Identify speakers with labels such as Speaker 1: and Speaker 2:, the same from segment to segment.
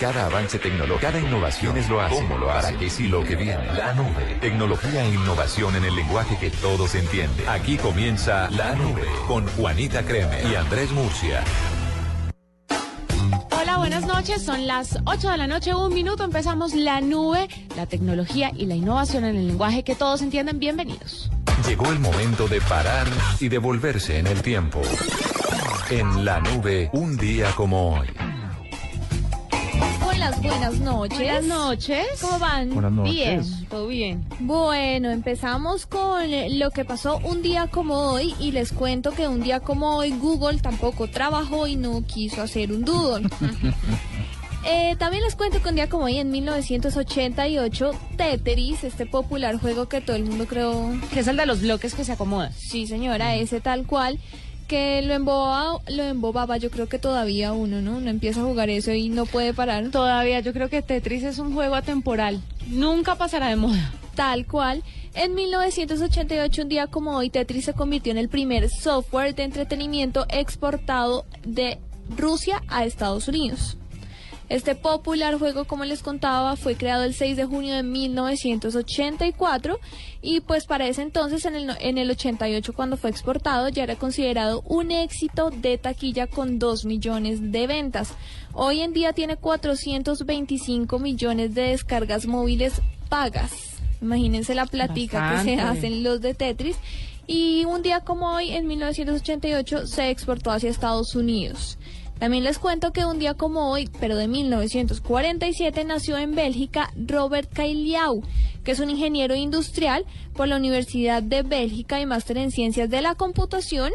Speaker 1: Cada avance tecnológico, cada innovación es lo hace. ¿Cómo lo hace? Para que sí lo que viene. La nube. Tecnología e innovación en el lenguaje que todos entienden. Aquí comienza La Nube con Juanita Creme y Andrés Murcia.
Speaker 2: Hola, buenas noches. Son las 8 de la noche, un minuto. Empezamos La Nube, la tecnología y la innovación en el lenguaje que todos entienden. Bienvenidos.
Speaker 1: Llegó el momento de parar y devolverse en el tiempo. En La Nube, un día como hoy.
Speaker 3: Buenas noches.
Speaker 2: Buenas noches.
Speaker 3: ¿Cómo van?
Speaker 4: Buenas noches.
Speaker 2: Bien, todo bien.
Speaker 3: Bueno, empezamos con lo que pasó un día como hoy y les cuento que un día como hoy Google tampoco trabajó y no quiso hacer un doodle. Eh, también les cuento que un día como hoy, en 1988, Tetris, este popular juego que todo el mundo creó,
Speaker 2: Que es el de los bloques que se acomodan.
Speaker 3: sí señora, ese tal cual, que lo embobaba, lo embobaba, yo creo que todavía uno, ¿no? Uno empieza a jugar eso y no puede parar.
Speaker 2: Todavía yo creo que Tetris es un juego atemporal. Nunca pasará de moda.
Speaker 3: Tal cual. En 1988, un día como hoy, Tetris se convirtió en el primer software de entretenimiento exportado de Rusia a Estados Unidos. Este popular juego, como les contaba, fue creado el 6 de junio de 1984 y pues para ese entonces, en el, en el 88 cuando fue exportado, ya era considerado un éxito de taquilla con 2 millones de ventas. Hoy en día tiene 425 millones de descargas móviles pagas. Imagínense la platica que se hacen los de Tetris. Y un día como hoy, en 1988, se exportó hacia Estados Unidos. También les cuento que un día como hoy, pero de 1947, nació en Bélgica Robert Cailliau, que es un ingeniero industrial por la Universidad de Bélgica y máster en ciencias de la computación.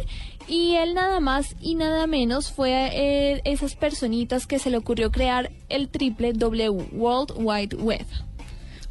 Speaker 3: Y él nada más y nada menos fue eh, esas personitas que se le ocurrió crear el triple W, World Wide Web.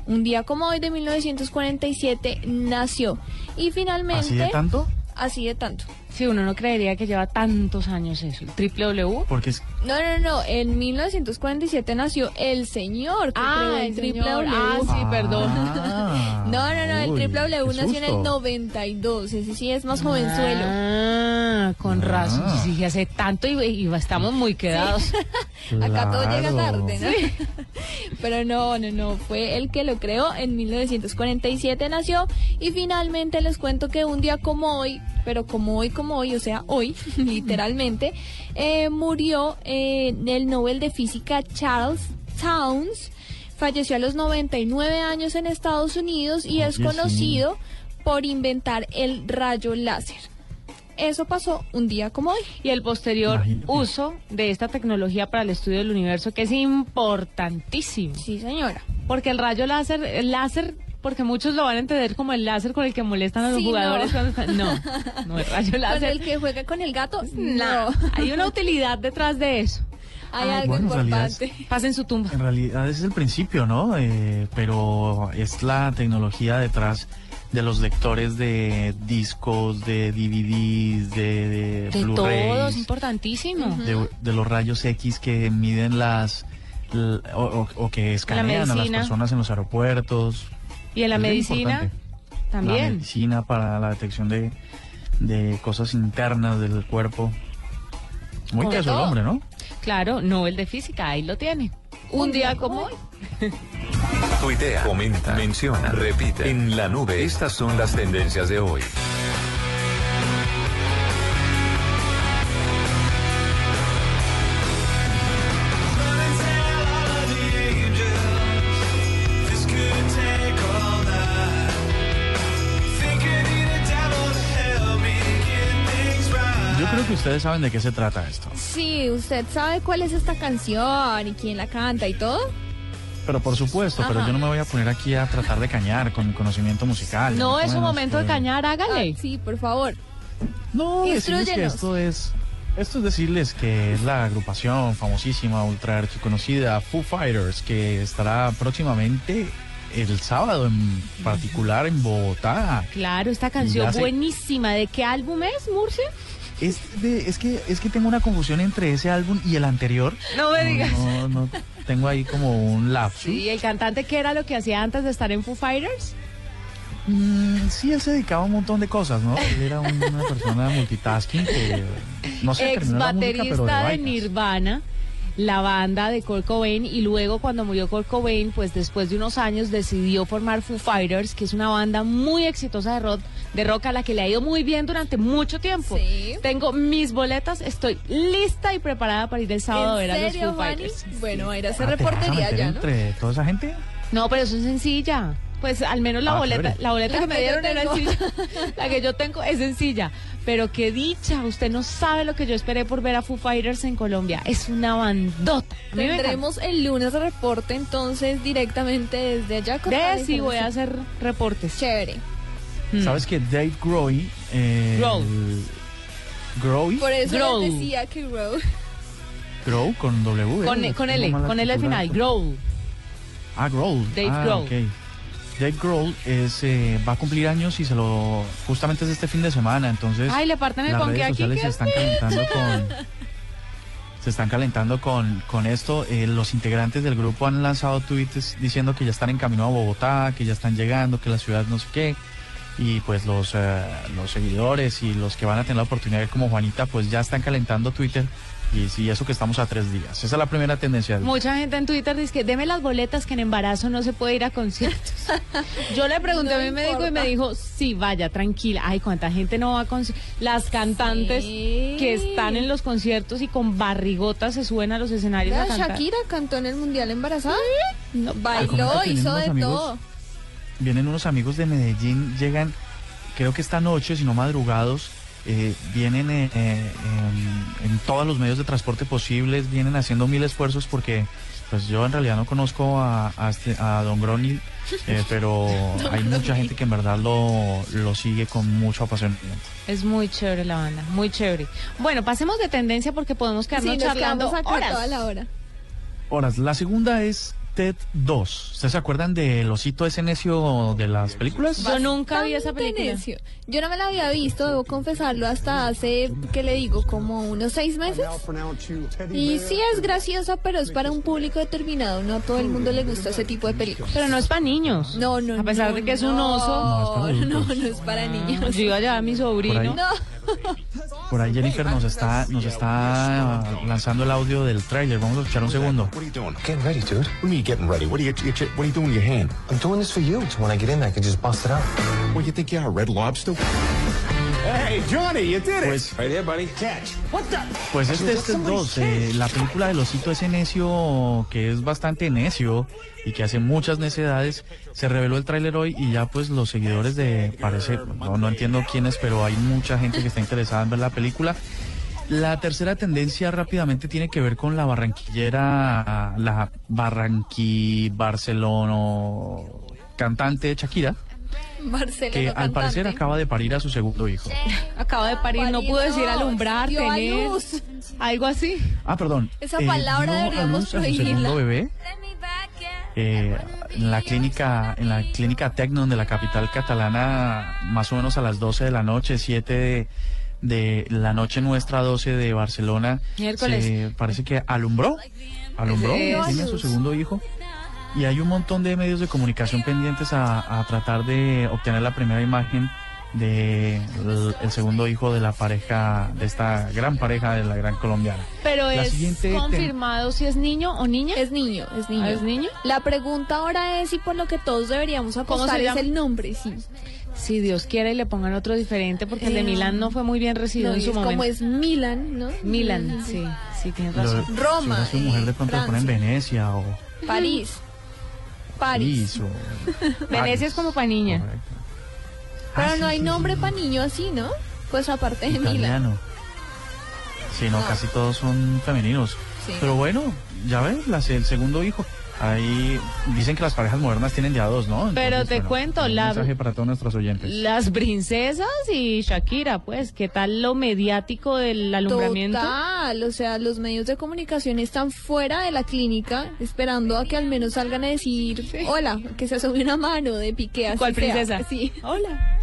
Speaker 3: Un día como hoy de 1947 nació. Y finalmente...
Speaker 4: ¿Así de tanto?
Speaker 3: Así de tanto.
Speaker 2: Sí, uno no creería que lleva tantos años eso. El triple W.
Speaker 4: Porque es,
Speaker 3: No, no, no. En 1947 nació el señor que creó el triple
Speaker 2: señor.
Speaker 3: W.
Speaker 2: Ah, sí, perdón.
Speaker 4: Ah,
Speaker 3: No, no, no. El
Speaker 4: uy,
Speaker 3: triple W nació en el
Speaker 4: susto.
Speaker 3: 92. Ese sí es más jovenzuelo.
Speaker 2: Ah, con
Speaker 4: Ah.
Speaker 2: razón. Sí, sí, hace tanto y, y estamos muy quedados.
Speaker 3: Acá todo llega tarde, ¿no? Pero no, no, no. Fue el que lo creó. En 1947 nació. Y finalmente les cuento que un día como hoy, pero como hoy, como hoy, o sea, hoy, literalmente, eh, murió eh, el Nobel de Física Charles Towns. Falleció a los 99 años en Estados Unidos y es
Speaker 4: sí.
Speaker 3: conocido por inventar el rayo láser. Eso pasó un día como hoy.
Speaker 2: Y el posterior
Speaker 4: Imagínate.
Speaker 2: uso de esta tecnología para el estudio del universo, que es importantísimo.
Speaker 3: Sí, señora.
Speaker 2: Porque el rayo láser, el láser, porque muchos lo van a entender como el láser con el que molestan a los
Speaker 3: Sí,
Speaker 2: jugadores
Speaker 3: no.
Speaker 2: cuando están. No, no es rayo
Speaker 3: Con
Speaker 2: láser.
Speaker 3: el que juega con el gato,
Speaker 2: No,
Speaker 3: no.
Speaker 2: hay una utilidad detrás de eso.
Speaker 3: Hay
Speaker 4: Ay,
Speaker 3: algo
Speaker 4: bueno,
Speaker 3: importante.
Speaker 2: Pasen su tumba.
Speaker 4: En realidad ese es el principio, ¿no? Eh, pero es la tecnología detrás de los lectores de discos, de DVDs, de, de,
Speaker 2: De todo, es importantísimo.
Speaker 4: de, de los rayos X que miden las o, o- o que escanean a las personas en los aeropuertos.
Speaker 2: Y en la
Speaker 4: Es
Speaker 2: medicina
Speaker 4: importante. La
Speaker 2: también.
Speaker 4: medicina para la detección de, de cosas internas del cuerpo. Muy caso el
Speaker 3: todo.
Speaker 4: hombre, ¿no?
Speaker 2: Claro, Nobel de Física, ahí lo tiene. Un día como hoy.
Speaker 1: Tuitea, comenta, menciona, repite. En la nube, estas son las tendencias de hoy.
Speaker 4: Ustedes saben de qué se trata esto.
Speaker 3: Sí, ¿usted sabe cuál es esta canción y quién la canta y todo?
Speaker 4: Pero por supuesto, pero yo no me voy a poner aquí a tratar de cañar con mi conocimiento musical.
Speaker 2: No es un momento de
Speaker 4: eh,
Speaker 2: cañar, hágale.
Speaker 3: Ah, sí, por favor.
Speaker 4: No, decirles que esto es. Esto es decirles que es la agrupación famosísima, ultra archiconocida Foo Fighters, que estará próximamente el sábado en particular en Bogotá.
Speaker 2: Claro, esta canción
Speaker 4: sé.
Speaker 2: buenísima. ¿De qué álbum es, Murcia?
Speaker 4: Es, de- es, que, es que tengo una confusión entre ese álbum y el anterior.
Speaker 2: No me digas.
Speaker 4: No, no, tengo ahí como un lapsus.
Speaker 2: Sí, el cantante que era lo que hacía antes de estar en Foo Fighters.
Speaker 4: Mm, sí, él se dedicaba a un montón de cosas, ¿no? Él era una persona multitasking que no sé,
Speaker 2: Ex
Speaker 4: terminó la música, pero de
Speaker 2: baterista de
Speaker 4: vainas.
Speaker 2: Nirvana. La banda de Kurt Cobain y luego cuando murió Kurt Cobain, pues después de unos años decidió formar Foo Fighters, que es una banda muy exitosa de rock, de rock a la que le ha ido muy bien durante mucho tiempo.
Speaker 3: Sí.
Speaker 2: Tengo mis boletas, estoy lista y preparada para ir el sábado a ver a los Foo? Fighters.
Speaker 3: Bueno, a ir a hacer
Speaker 4: Ah, ¿te vas a
Speaker 3: reportería ya, ¿no?
Speaker 4: entre toda esa gente?
Speaker 2: No, pero eso es sencilla. Pues al menos la
Speaker 4: Ah,
Speaker 2: boleta,
Speaker 4: chévere.
Speaker 2: la boleta
Speaker 3: La
Speaker 2: que me
Speaker 3: que
Speaker 2: dieron era
Speaker 3: tengo.
Speaker 2: sencilla. La que yo tengo es sencilla. Pero qué dicha, usted no sabe lo que yo esperé por ver a Foo Fighters en Colombia. Es una bandota.
Speaker 3: Tendremos el lunes reporte entonces directamente desde allá. con
Speaker 2: De sí voy a hacer reportes.
Speaker 3: Chévere.
Speaker 2: Mm.
Speaker 4: ¿Sabes que Dave Grohl... Eh,
Speaker 2: Grohl.
Speaker 4: Grohl,
Speaker 3: Por eso
Speaker 2: Grow.
Speaker 3: les decía que Grow.
Speaker 4: Grohl con W.
Speaker 2: Con,
Speaker 4: ¿eh?
Speaker 2: con
Speaker 4: Tengo
Speaker 2: L, con L al final. Grow.
Speaker 4: Ah, Grohl.
Speaker 2: Dave
Speaker 4: ah,
Speaker 2: Grohl.
Speaker 4: ok. Dave Grohl es, eh, va a cumplir años y se lo justamente es este fin de semana, entonces
Speaker 2: Ay, le parten el
Speaker 4: las redes
Speaker 2: aquí.
Speaker 4: sociales
Speaker 2: ¿qué
Speaker 4: se están calentando con se están calentando con, con esto. Eh, los integrantes del grupo han lanzado tweets diciendo que ya están en camino a Bogotá, que ya están llegando, que la ciudad no sé qué. Y pues los, eh, los seguidores y los que van a tener la oportunidad como Juanita, pues ya están calentando Twitter. Y sí, eso que estamos a tres días. Esa es la primera tendencia.
Speaker 2: Mucha gente en Twitter dice que deme las boletas que en embarazo no se puede ir a conciertos. Yo le pregunté
Speaker 3: No
Speaker 2: a mi médico y me dijo, sí, vaya, tranquila. Ay, cuánta gente no va a conciertos. Las cantantes
Speaker 3: Sí.
Speaker 2: que están en los conciertos y con barrigotas se suben a los escenarios a cantar.
Speaker 3: Shakira cantó en el Mundial embarazada.
Speaker 2: No,
Speaker 3: Bailó, hizo de
Speaker 4: amigos-
Speaker 3: todo.
Speaker 4: Vienen unos amigos de Medellín, llegan, creo que esta noche, si no madrugados, eh, vienen eh, eh, en, en todos los medios de transporte posibles, vienen haciendo mil esfuerzos porque pues yo en realidad no conozco a, a, este- a Don Groni, eh, pero hay mucha gente que en verdad lo, lo sigue con mucho apasionamiento.
Speaker 2: Es muy chévere la banda, muy chévere. Bueno, pasemos de tendencia porque podemos quedarnos
Speaker 3: Sí,
Speaker 2: charlando
Speaker 3: acá
Speaker 2: horas.
Speaker 3: toda la hora.
Speaker 4: Horas, la segunda es TED 2. ¿Ustedes se acuerdan del osito ese necio de las películas?
Speaker 2: Yo nunca vi esa película.
Speaker 3: necio. Yo no me la había visto, debo confesarlo, hasta hace, ¿qué le digo? Como unos seis meses. Y sí es graciosa, pero es para un público determinado. No a todo el mundo le gusta ese tipo de películas.
Speaker 2: Pero no es para niños.
Speaker 3: No, no,
Speaker 2: A pesar
Speaker 3: no,
Speaker 2: de que es un oso.
Speaker 4: No,
Speaker 3: No, no es para niños.
Speaker 2: Yo iba a llevar a mi sobrino.
Speaker 3: No.
Speaker 4: Por ahí Jennifer nos está, nos está lanzando el audio del tráiler. Vamos a escuchar un segundo.
Speaker 5: What are you doing? Getting ready, dude. What do you mean getting ready? What are you, you- what are you doing with your hand?
Speaker 6: I'm doing this for you, so when I get in, I can just bust it out.
Speaker 5: What you think you are, Red Lobster? Hey, Johnny, you did it.
Speaker 4: Pues,
Speaker 5: right there, buddy. Catch. What the?
Speaker 4: pues este es TED 2, eh, la película del osito ese necio que es bastante necio y que hace muchas necedades. Se reveló el tráiler hoy y ya pues los seguidores de, parece, no, no entiendo quiénes, pero hay mucha gente que está interesada en ver la película. La tercera tendencia rápidamente tiene que ver con la barranquillera, la barranqui barcelono cantante Shakira,
Speaker 3: Marcelo.
Speaker 4: que al parecer acaba de parir a su segundo hijo.
Speaker 2: Acaba de parir, no pudo decir alumbrar,
Speaker 3: Dio a
Speaker 2: tener,
Speaker 3: luz.
Speaker 2: algo así.
Speaker 4: Ah, perdón.
Speaker 3: Esa palabra
Speaker 4: dio a
Speaker 3: deberíamos
Speaker 4: a su segundo bebé eh, en la clínica en la clínica Tecnon de la capital catalana más o menos a las 12 de la noche 7 de, de la noche nuestra 12 de Barcelona
Speaker 2: Miércoles.
Speaker 4: se parece que alumbró alumbró tiene a su segundo hijo y hay un montón de medios de comunicación pendientes a, a tratar de obtener la primera imagen de el, el segundo hijo de la pareja de esta gran pareja de la gran colombiana
Speaker 2: Pero
Speaker 4: La
Speaker 2: es confirmado si es niño o niña.
Speaker 3: Es niño, es niño.
Speaker 2: Ah, ¿es niño?
Speaker 3: La pregunta ahora es si por lo que todos deberíamos
Speaker 2: ¿Cómo
Speaker 3: apostar
Speaker 2: se
Speaker 3: es el nombre, sí.
Speaker 2: Si Dios quiere y le pongan otro diferente porque el de
Speaker 3: Eh,
Speaker 2: Milán no fue muy bien recibido
Speaker 3: No,
Speaker 2: en
Speaker 3: y
Speaker 2: su
Speaker 3: es
Speaker 2: momento.
Speaker 3: como es Milan, ¿no?
Speaker 2: Milan, sí, sí, tienes
Speaker 4: Lo-
Speaker 2: razón.
Speaker 3: Roma,
Speaker 4: Si su mujer de pronto le ponen. Venecia o
Speaker 3: París. París.
Speaker 4: París o
Speaker 2: Venecia es como pa' niña.
Speaker 4: Correcto.
Speaker 3: Pero
Speaker 4: Ah,
Speaker 3: no
Speaker 4: sí,
Speaker 3: hay
Speaker 4: sí,
Speaker 3: nombre
Speaker 4: sí.
Speaker 3: para niño así, ¿no? Pues aparte de Milan.
Speaker 4: Italiano. Sí, no,
Speaker 3: No.
Speaker 4: casi todos son femeninos. Pero bueno, ya ves, el segundo hijo. Ahí dicen que las parejas modernas tienen ya dos, ¿no?
Speaker 2: Pero te cuento,
Speaker 4: un
Speaker 2: la-
Speaker 4: mensaje para todos nuestros oyentes.
Speaker 2: Las princesas y Shakira, pues, ¿qué tal lo mediático del alumbramiento?
Speaker 3: Total, o sea, los medios de comunicación están fuera de la clínica esperando a que al menos salgan a decir, hola, que se asome una mano de piqué. así
Speaker 2: ¿Cuál
Speaker 3: sea".
Speaker 2: princesa?
Speaker 3: Sí,
Speaker 2: Hola.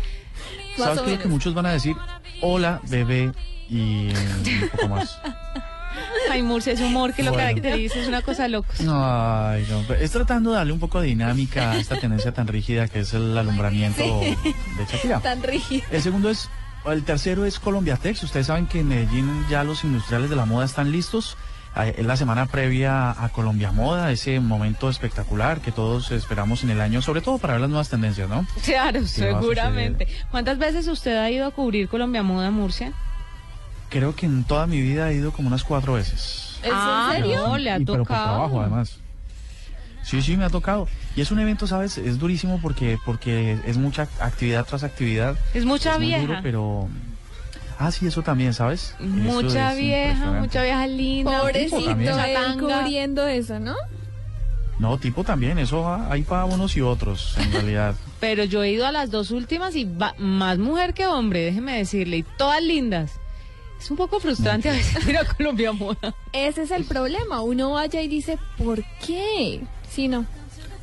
Speaker 3: más
Speaker 4: ¿Sabes
Speaker 3: o
Speaker 4: qué?
Speaker 3: menos.
Speaker 4: Que muchos van a decir, hola, bebé, y un poco más.
Speaker 2: Ay, Murcia, ese humor que lo caracteriza es una cosa loca.
Speaker 4: Ay, no, pero es tratando de darle un poco de dinámica a esta tendencia tan rígida que es el alumbramiento de Shakira.
Speaker 3: Tan rígido.
Speaker 4: El segundo es, el tercero es Colombia Tex. Ustedes saben que en Medellín ya los industriales de la moda están listos. Es la semana previa a Colombia Moda, ese momento espectacular que todos esperamos en el año, sobre todo para ver las nuevas tendencias, ¿no?
Speaker 2: Claro, seguramente. ¿Cuántas veces usted ha ido a cubrir Colombia Moda Murcia?
Speaker 4: Creo que en toda mi vida he ido como unas cuatro veces.
Speaker 3: ¿Es
Speaker 2: Ah,
Speaker 3: en serio?
Speaker 2: No, le ha
Speaker 4: Y pero por
Speaker 2: tocado.
Speaker 4: trabajo además. Sí, sí, me ha tocado. Y es un evento, ¿sabes? Es durísimo porque porque es mucha actividad tras actividad.
Speaker 2: Es mucha
Speaker 4: Es muy
Speaker 2: vieja.
Speaker 4: duro, pero... Ah, sí, eso también, ¿sabes?
Speaker 2: Mucha
Speaker 4: es
Speaker 2: vieja, mucha vieja linda.
Speaker 3: Pobrecito, él cubriendo eso, ¿no?
Speaker 4: No, tipo también, eso va- hay para unos y otros, en realidad.
Speaker 2: Pero yo he ido a las dos últimas y va- más mujer que hombre, déjeme decirle, y todas lindas. Es un poco frustrante a veces ir a Colombia Moda.
Speaker 3: Ese es el problema. Uno vaya y dice, ¿por qué? Sí, no.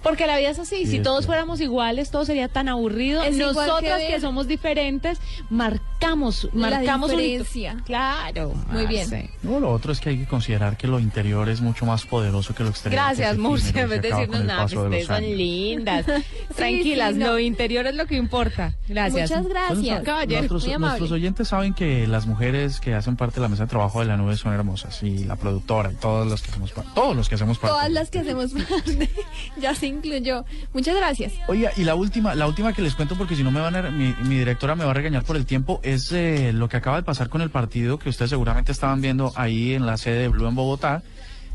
Speaker 2: Porque la vida es así,
Speaker 4: Sí,
Speaker 2: si
Speaker 4: es
Speaker 2: todos fuéramos iguales, todo sería tan aburrido.
Speaker 3: Es que
Speaker 2: Nosotras que,
Speaker 3: ver-
Speaker 2: somos diferentes, marcamos,
Speaker 3: La
Speaker 2: marcamos un hito.
Speaker 3: diferencia.
Speaker 2: Claro.
Speaker 3: Muy bien.
Speaker 4: No, lo otro es que hay que considerar que lo interior es mucho más poderoso que lo exterior.
Speaker 2: Gracias, Murcia, en vez de decirnos nada, que ustedes son lindas. Tranquilas,
Speaker 3: sí, no.
Speaker 2: lo interior es lo que importa. Gracias.
Speaker 3: Muchas gracias.
Speaker 2: Caballero,
Speaker 4: nuestros oyentes saben que las mujeres que hacen parte de la mesa de trabajo de la nube son hermosas y la productora y todas las que hacemos parte, todos los que hacemos parte.
Speaker 3: Todas las que hacemos parte. ya se incluyó. Muchas gracias.
Speaker 4: Oiga, y la última, la última que les cuento porque si no me van a, mi, mi directora me va a regañar por el tiempo es eh, lo que acaba de pasar con el partido que ustedes seguramente estaban viendo ahí en la sede de Blue en Bogotá.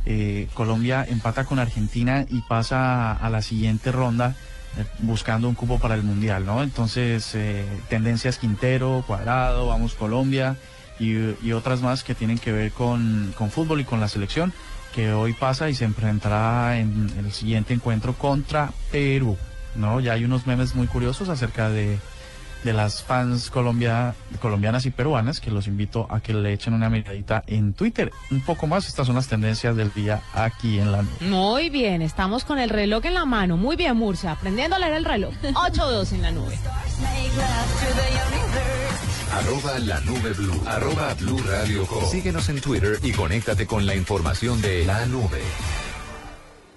Speaker 4: Eh, Colombia empata con Argentina y pasa a la siguiente ronda eh, buscando un cupo para el mundial, ¿no? Entonces eh, tendencias Quintero, Cuadrado, vamos Colombia y, y otras más que tienen que ver con, con fútbol y con la selección que hoy pasa y se enfrentará en el siguiente encuentro contra Perú. ¿no? Ya hay unos memes muy curiosos acerca de, de las fans colombia, colombianas y peruanas que los invito a que le echen una miradita en Twitter. Un poco más, estas son las tendencias del día aquí en la nube.
Speaker 2: Muy bien, estamos con el reloj en la mano. Muy bien, Murcia, aprendiendo a leer el reloj. 8-2 en la nube.
Speaker 1: Arroba la nube blue. Arroba blue radio com. Síguenos en Twitter y conéctate con la información de la nube.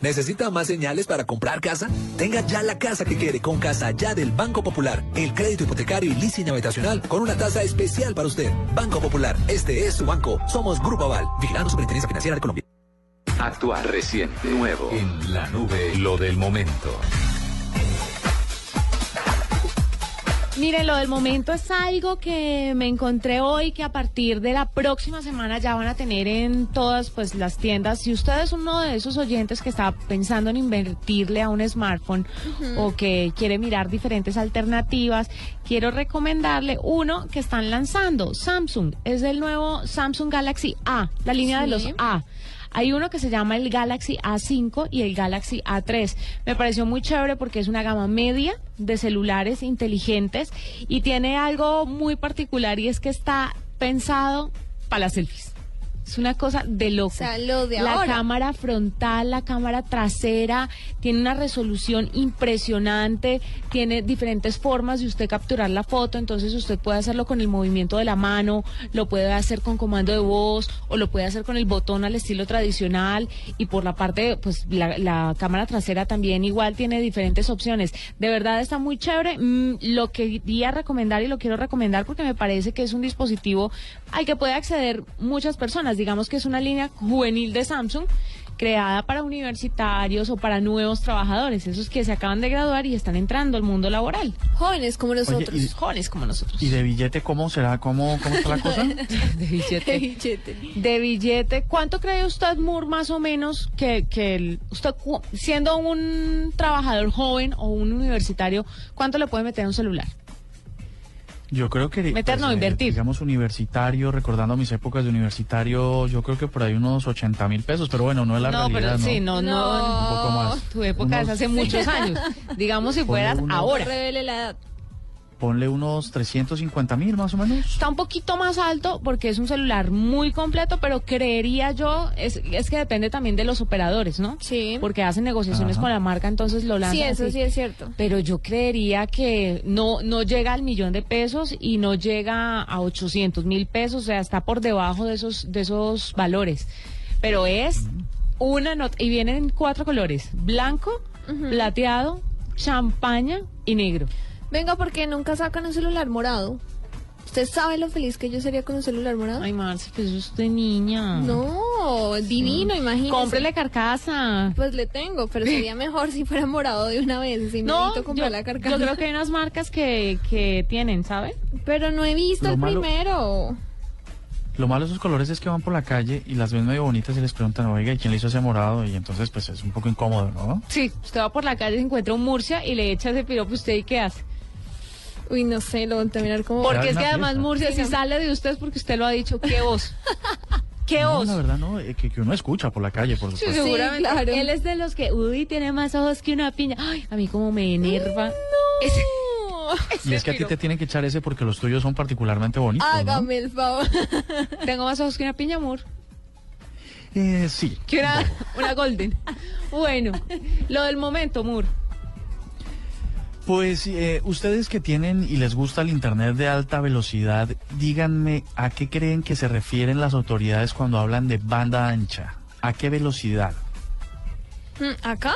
Speaker 7: ¿Necesita más señales para comprar casa? Tenga ya la casa que quiere con Casa Ya del Banco Popular. El crédito hipotecario y leasing habitacional con una tasa especial para usted. Banco Popular, este es su banco. Somos Grupo Aval, vigilando Superintendencia Financiera de Colombia.
Speaker 1: Actual, reciente, nuevo. En la nube, lo del momento.
Speaker 2: Miren, lo del momento es algo que me encontré hoy que a partir de la próxima semana ya van a tener en todas pues las tiendas. Si usted es uno de esos oyentes que está pensando en invertirle a un smartphone o que quiere mirar diferentes alternativas, quiero recomendarle uno que están lanzando, Samsung. Es el nuevo Samsung Galaxy A, la línea de los A. Hay uno que se llama el Galaxy A5 y el Galaxy A3. Me pareció muy chévere porque es una gama media de celulares inteligentes y tiene algo muy particular y es que está pensado para las selfies. Es una cosa de loco.
Speaker 3: O sea, lo de
Speaker 2: la
Speaker 3: ahora.
Speaker 2: cámara frontal, la cámara trasera, tiene una resolución impresionante, tiene diferentes formas de usted capturar la foto, entonces usted puede hacerlo con el movimiento de la mano, lo puede hacer con comando de voz o lo puede hacer con el botón al estilo tradicional y por la parte, pues la, la cámara trasera también igual tiene diferentes opciones. De verdad está muy chévere. Mm, lo quería recomendar y lo quiero recomendar porque me parece que es un dispositivo al que puede acceder muchas personas. Digamos que es una línea juvenil de Samsung creada para universitarios o para nuevos trabajadores, esos que se acaban de graduar y están entrando al mundo laboral.
Speaker 3: Jóvenes como nosotros.
Speaker 4: y-
Speaker 2: Jóvenes como nosotros.
Speaker 4: ¿Y de billete cómo será? ¿Cómo, cómo está la cosa?
Speaker 2: de billete.
Speaker 3: De billete.
Speaker 2: De billete, ¿cuánto cree usted, Moore, más o menos, que, que el- usted, siendo un trabajador joven o un universitario, cuánto le puede meter a un celular?
Speaker 4: Yo creo que...
Speaker 2: Meter, no, invertir.
Speaker 4: Digamos universitario, recordando mis épocas de universitario, yo creo que por ahí unos 80 mil pesos, pero bueno, no es la
Speaker 2: no,
Speaker 4: realidad,
Speaker 2: pero
Speaker 4: ¿no?
Speaker 2: sí, no, no.
Speaker 4: Un poco más.
Speaker 2: Tu época es hace muchos años. Digamos si fueras
Speaker 4: unos-
Speaker 2: ahora.
Speaker 3: Revele la edad.
Speaker 4: Ponle unos 350 mil más o menos.
Speaker 2: Está un poquito más alto porque es un celular muy completo, pero creería yo, es, es que depende también de los operadores, ¿no?
Speaker 3: Sí.
Speaker 2: Porque hacen negociaciones
Speaker 4: Ajá.
Speaker 2: con la marca, entonces lo lanzan
Speaker 3: Sí, eso
Speaker 2: así.
Speaker 3: sí es cierto.
Speaker 2: Pero yo creería que no, no llega al millón de pesos y no llega a 800 mil pesos, o sea, está por debajo de esos, de esos valores. Pero es una nota, y vienen en cuatro colores, blanco, plateado, champaña y negro.
Speaker 3: Venga, porque nunca sacan un celular morado. ¿Usted sabe lo feliz que yo sería con un celular morado?
Speaker 2: Ay, Marce, pues usted niña.
Speaker 3: No, divino, imagínese.
Speaker 2: Cómprele carcasa.
Speaker 3: Pues le tengo, pero sería mejor si fuera morado de una vez. Si
Speaker 2: No,
Speaker 3: necesito comprar
Speaker 2: yo,
Speaker 3: la carcasa.
Speaker 2: yo creo que hay unas marcas que, que tienen, ¿sabe?
Speaker 3: Pero no he visto
Speaker 4: Lo
Speaker 3: el
Speaker 4: malo-
Speaker 3: primero.
Speaker 4: Lo malo de esos colores es que van por la calle y las ven medio bonitas y les preguntan, oiga, ¿y quién le hizo ese morado? Y entonces, pues es un poco incómodo, ¿no?
Speaker 2: Sí, usted va por la calle, se encuentra un Murcia y le echa ese piropo, ¿usted y qué hace?
Speaker 3: Uy, no sé, lo voy a terminar como...
Speaker 2: Porque es que además
Speaker 4: fiesta.
Speaker 2: Murcia, si sale de usted es porque usted lo ha dicho, ¿qué voz? ¿Qué
Speaker 4: No,
Speaker 2: voz?
Speaker 4: la verdad, no, eh, que, que uno escucha por la calle, por
Speaker 2: Sí,
Speaker 4: supuesto.
Speaker 2: seguramente.
Speaker 3: claro.
Speaker 2: Él es de los que, uy, tiene más ojos que una piña. Ay, a mí como me enerva. Ese-
Speaker 4: y es que a ti te tienen que echar ese porque los tuyos son particularmente bonitos, ¿no?
Speaker 3: Hágame el favor.
Speaker 2: Tengo más ojos que una piña, amor.
Speaker 4: Eh, sí.
Speaker 2: Que una, una golden. Bueno, lo del momento, Moore.
Speaker 4: Pues eh, ustedes que tienen y les gusta el Internet de alta velocidad, díganme a qué creen que se refieren las autoridades cuando hablan de banda ancha. ¿A qué velocidad?
Speaker 3: Mm, ¿Acá?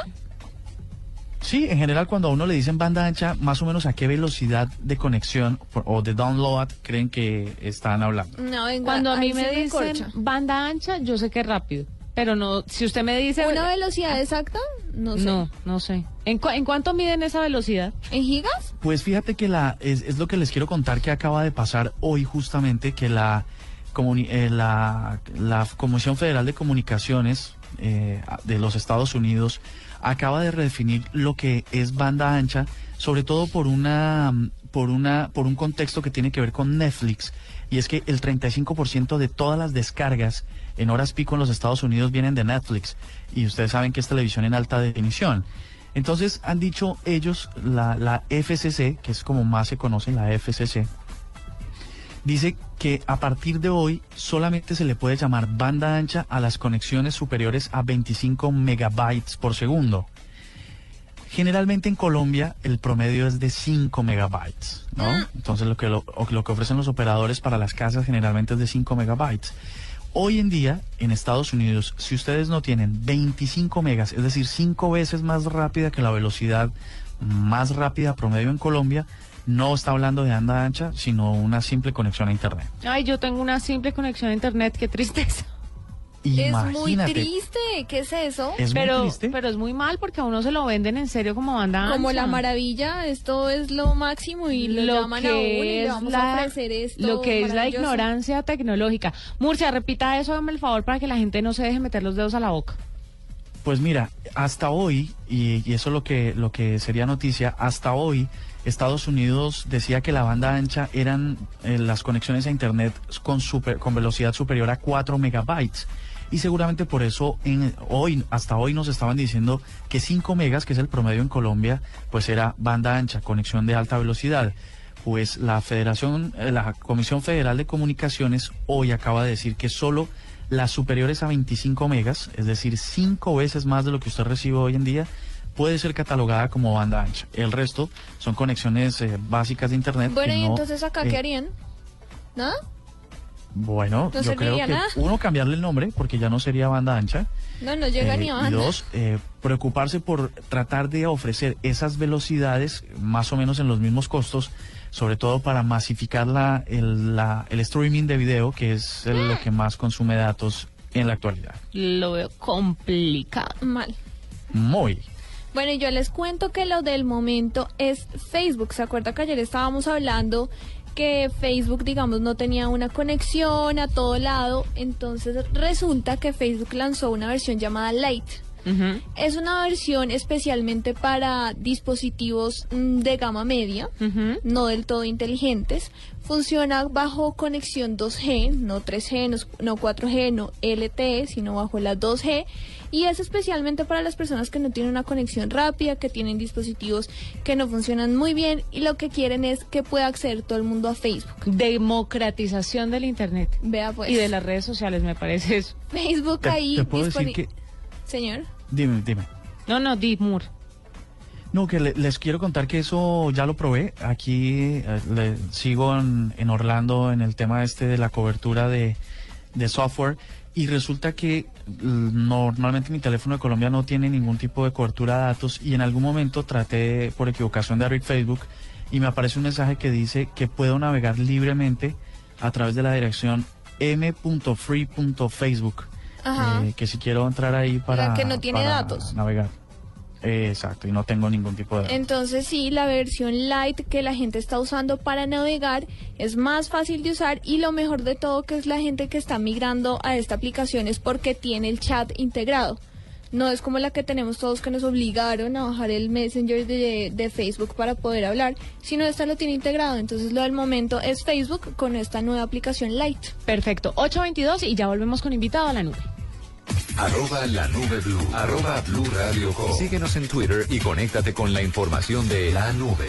Speaker 4: Sí, en general cuando a uno le dicen banda ancha, más o menos a qué velocidad de conexión o de download creen que están hablando.
Speaker 3: No, venga,
Speaker 2: Cuando a mí
Speaker 3: ahí
Speaker 2: me dicen
Speaker 3: corcha.
Speaker 2: banda ancha, yo sé que es rápido. Pero no, si usted me dice...
Speaker 3: ¿Una velocidad exacta? No sé.
Speaker 2: No, no sé. ¿En, cu- ¿En cuánto miden esa velocidad?
Speaker 3: ¿En gigas?
Speaker 4: Pues fíjate que la es, es lo que les quiero contar que acaba de pasar hoy justamente que la comuni- eh, la, la Comisión Federal de Comunicaciones eh, de los Estados Unidos acaba de redefinir lo que es banda ancha, sobre todo por una por una por un contexto que tiene que ver con Netflix y es que el 35% de todas las descargas en horas pico en los Estados Unidos vienen de Netflix y ustedes saben que es televisión en alta definición. Entonces han dicho ellos, la, la FCC, que es como más se conoce, la FCC, dice que a partir de hoy solamente se le puede llamar banda ancha a las conexiones superiores a 25 megabytes por segundo. Generalmente en Colombia el promedio es de 5 megabytes, ¿no? Entonces lo que, lo, lo que ofrecen los operadores para las casas generalmente es de 5 megabytes. Hoy en día, en Estados Unidos, si ustedes no tienen 25 megas, es decir, 5 veces más rápida que la velocidad más rápida promedio en Colombia, no está hablando de banda ancha, sino una simple conexión a Internet.
Speaker 2: Ay, yo tengo una simple conexión a internet, qué tristeza.
Speaker 3: Es muy triste. ¿Qué es eso?
Speaker 4: Es muy
Speaker 2: pero,
Speaker 4: triste.
Speaker 2: pero es muy mal porque a uno se lo venden en serio como banda
Speaker 3: Como
Speaker 2: ancha.
Speaker 3: la maravilla, esto es lo máximo y lo,
Speaker 2: lo
Speaker 3: llaman a uno y le vamos a
Speaker 2: la,
Speaker 3: ofrecer esto.
Speaker 2: lo que es la ignorancia tecnológica. Murcia, repita eso, hágame el favor para que la gente no se deje meter los dedos a la boca.
Speaker 4: Pues mira, hasta hoy, y, y eso es lo que, lo que sería noticia, hasta hoy Estados Unidos decía que la banda ancha eran eh, las conexiones a Internet con, super, con velocidad superior a 4 megabytes. Y seguramente por eso en, hoy, hasta hoy nos estaban diciendo que 5 megas, que es el promedio en Colombia, pues era banda ancha, conexión de alta velocidad. Pues la Federación, eh, la Comisión Federal de Comunicaciones hoy acaba de decir que solo las superiores a 25 megas, es decir, cinco veces más de lo que usted recibe hoy en día, puede ser catalogada como banda ancha. El resto son conexiones eh, básicas de Internet.
Speaker 3: Bueno, y
Speaker 4: no,
Speaker 3: entonces acá,
Speaker 4: eh,
Speaker 3: ¿qué harían? ¿Nada?
Speaker 4: Bueno,
Speaker 3: ¿No
Speaker 4: yo creo que
Speaker 3: nada?
Speaker 4: uno cambiarle el nombre porque ya no sería banda ancha.
Speaker 3: No, no llega
Speaker 4: eh,
Speaker 3: ni a
Speaker 4: y
Speaker 3: banda.
Speaker 4: dos, eh, preocuparse por tratar de ofrecer esas velocidades más o menos en los mismos costos, sobre todo para masificar la, el, la- el streaming de video, que es el-
Speaker 3: Mm.
Speaker 4: lo que más consume datos en la actualidad.
Speaker 2: Lo veo complicado.
Speaker 3: Mal.
Speaker 4: Muy.
Speaker 3: Bueno, y yo les cuento que lo del momento es Facebook. ¿Se acuerda que ayer estábamos hablando que Facebook, digamos, no tenía una conexión a todo lado? Entonces resulta que Facebook lanzó una versión llamada Lite. Es una versión especialmente para dispositivos mm, de gama media, no del todo inteligentes. Funciona bajo conexión 2G, no 3G, no, no 4G, no LTE, sino bajo la 2G. Y es especialmente para las personas que no tienen una conexión rápida, que tienen dispositivos que no funcionan muy bien y lo que quieren es que pueda acceder todo el mundo a Facebook.
Speaker 2: Democratización del Internet.
Speaker 3: Vea pues.
Speaker 2: Y de las redes sociales, me parece eso.
Speaker 3: Facebook
Speaker 4: Te-
Speaker 3: ahí
Speaker 4: te puedo decir
Speaker 3: disponi-
Speaker 4: que-
Speaker 3: Señor.
Speaker 4: Dime, dime.
Speaker 2: No, no, Moore.
Speaker 4: No, que le- les quiero contar que eso ya lo probé. Aquí eh, le- sigo en, en Orlando en el tema este de la cobertura de, de software y resulta que mm, normalmente mi teléfono de Colombia no tiene ningún tipo de cobertura de datos y en algún momento traté por equivocación de abrir Facebook y me aparece un mensaje que dice que puedo navegar libremente a través de la dirección m.free.facebook.
Speaker 3: Ajá.
Speaker 4: eh, que si quiero entrar ahí para,
Speaker 3: La que no tiene
Speaker 4: para
Speaker 3: datos.
Speaker 4: navegar. Eh, exacto, y no tengo ningún tipo de datos.
Speaker 3: Entonces sí, la versión light que la gente está usando para navegar es más fácil de usar y lo mejor de todo que es la gente que está migrando a esta aplicación es porque tiene el chat integrado. No es como la que tenemos todos que nos obligaron a bajar el Messenger de, de Facebook para poder hablar, sino esta lo tiene integrado. Entonces lo del momento es Facebook con esta nueva aplicación light.
Speaker 2: Perfecto. 822 y ya volvemos con invitado a la nube.
Speaker 1: Arroba la nube blue. Arroba blue radio com. Síguenos en Twitter y conéctate con la información de la nube.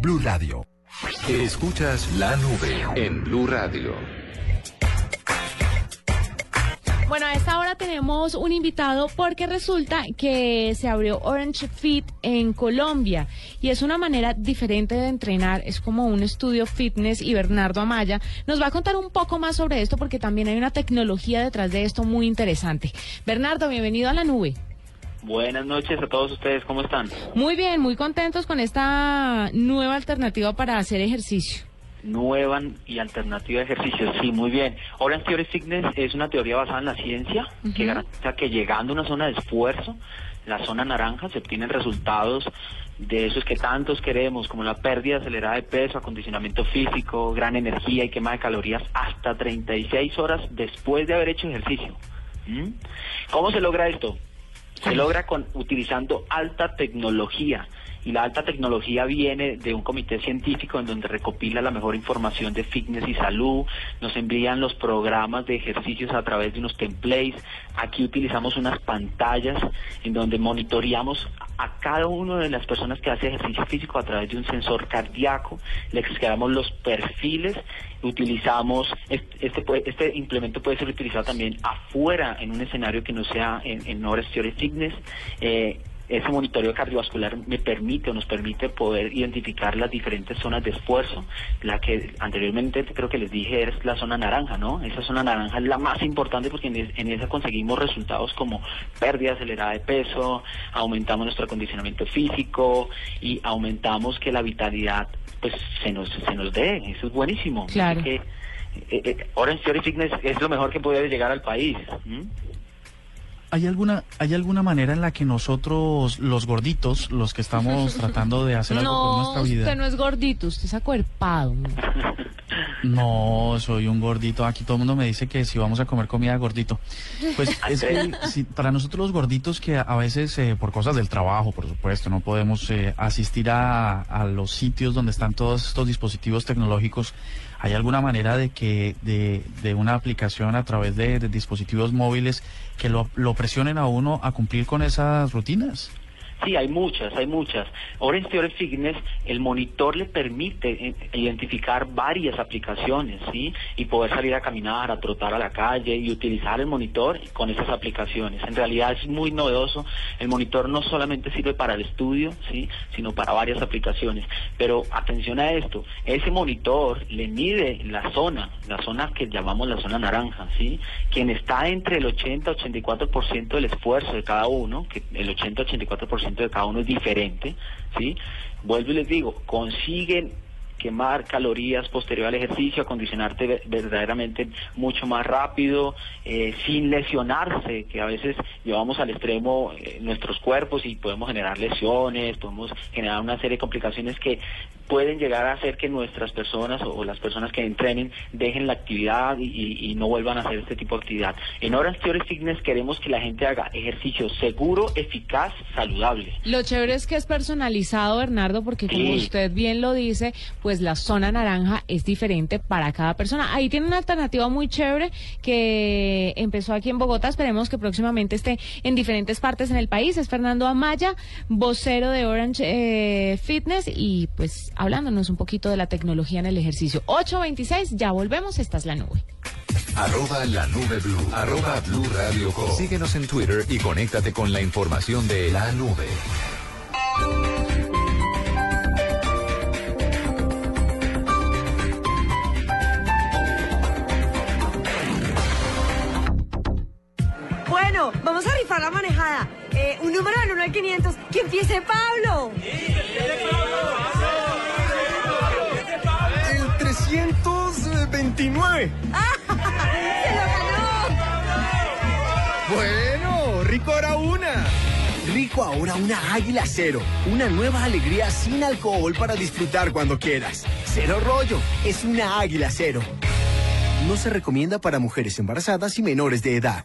Speaker 7: Blue Radio.
Speaker 1: Escuchas la nube en Blue Radio.
Speaker 2: Bueno, a esta hora tenemos un invitado porque resulta que se abrió Orange Fit en Colombia y es una manera diferente de entrenar, es como un estudio fitness y Bernardo Amaya nos va a contar un poco más sobre esto porque también hay una tecnología detrás de esto muy interesante. Bernardo, bienvenido a la nube.
Speaker 8: Buenas noches a todos ustedes, ¿cómo están?
Speaker 2: Muy bien, muy contentos con esta nueva alternativa para hacer ejercicio.
Speaker 8: Nueva y alternativa de ejercicios, sí, muy bien. Orange Theory Fitness es una teoría basada en la ciencia que garantiza que llegando a una zona de esfuerzo, la zona naranja, se obtienen resultados de esos que tantos queremos, como la pérdida acelerada de peso, acondicionamiento físico, gran energía y quema de calorías hasta 36 horas después de haber hecho ejercicio. ¿Mm? ¿Cómo se logra esto? Se logra con utilizando alta tecnología y la alta tecnología viene de un comité científico en donde recopila la mejor información de fitness y salud, nos envían los programas de ejercicios a través de unos templates, aquí utilizamos unas pantallas en donde monitoreamos a cada una de las personas que hace ejercicio físico a través de un sensor cardíaco, le creamos los perfiles, utilizamos, este, este, implemento puede ser utilizado también afuera en un escenario que no sea en, en Orange Theory Fitness, eh, ese monitoreo cardiovascular me permite o nos permite poder identificar las diferentes zonas de esfuerzo. La que anteriormente creo que les dije es la zona naranja, ¿no? Esa zona naranja es la más importante porque en, es- en esa conseguimos resultados como pérdida acelerada de peso, aumentamos nuestro acondicionamiento físico y aumentamos que la vitalidad pues se nos se nos dé. Eso es buenísimo.
Speaker 2: Claro.
Speaker 8: Así que, eh, eh, Orange Theory Fitness es lo mejor que puede llegar al país. ¿m?
Speaker 4: ¿Hay alguna, ¿Hay alguna manera en la que nosotros, los gorditos, los que estamos tratando de hacer algo por
Speaker 2: No,
Speaker 4: nuestra vida...
Speaker 2: usted no es gordito, usted es acuerpado.
Speaker 4: No, soy un gordito. Aquí todo el mundo me dice que si vamos a comer comida gordito. Pues es que si- para nosotros los gorditos que a veces eh, por cosas del trabajo, por supuesto, no podemos eh, asistir a, a los sitios donde están todos estos dispositivos tecnológicos, ¿hay alguna manera de que de, de una aplicación a través de, de dispositivos móviles que lo, lo presionen a uno a cumplir con esas rutinas?
Speaker 8: Sí, hay muchas, hay muchas. Orange Theory Fitness, el monitor le permite eh, identificar varias aplicaciones, ¿sí? Y poder salir a caminar, a trotar a la calle y utilizar el monitor con esas aplicaciones. En realidad es muy novedoso. El monitor no solamente sirve para el estudio, ¿sí? Sino para varias aplicaciones. Pero atención a esto, ese monitor le mide la zona, la zona que llamamos la zona naranja, ¿sí? Quien está entre el 80 84% del esfuerzo de cada uno, que el 80 84% de cada uno es diferente, ¿sí? Vuelvo y les digo, consiguen quemar calorías posterior al ejercicio, acondicionarte ve- verdaderamente mucho más rápido, eh, sin lesionarse, que a veces llevamos al extremo eh, nuestros cuerpos y podemos generar lesiones, podemos generar una serie de complicaciones que pueden llegar a hacer que nuestras personas o, o las personas que entrenen dejen la actividad y, y- y no vuelvan a hacer este tipo de actividad. En Orange Theory Fitness queremos que la gente haga ejercicio seguro, eficaz, saludable.
Speaker 2: Lo chévere es que es personalizado, Bernardo, porque como
Speaker 8: Sí.
Speaker 2: usted bien lo dice, pues la zona naranja es diferente para cada persona. Ahí tiene una alternativa muy chévere que empezó aquí en Bogotá. Esperemos que próximamente esté en diferentes partes en el país. Es Fernando Amaya, vocero de Orange eh, Fitness y pues hablándonos un poquito de la tecnología en el ejercicio. 8.26, ya volvemos. Esta es la nube.
Speaker 1: Arroba la nube blue. Arroba blue radio com. Síguenos en Twitter y conéctate con la información de la nube.
Speaker 9: Bueno, vamos a rifar la manejada. Eh, un número del 1 al 500. ¡Que empiece Pablo!
Speaker 5: El 329.
Speaker 9: ¡Se lo ganó!
Speaker 5: Bueno, rico ahora una. Rico ahora una águila cero. Una nueva alegría sin alcohol para disfrutar cuando quieras. Cero rollo. Es una águila cero. No se recomienda para mujeres embarazadas y menores de edad.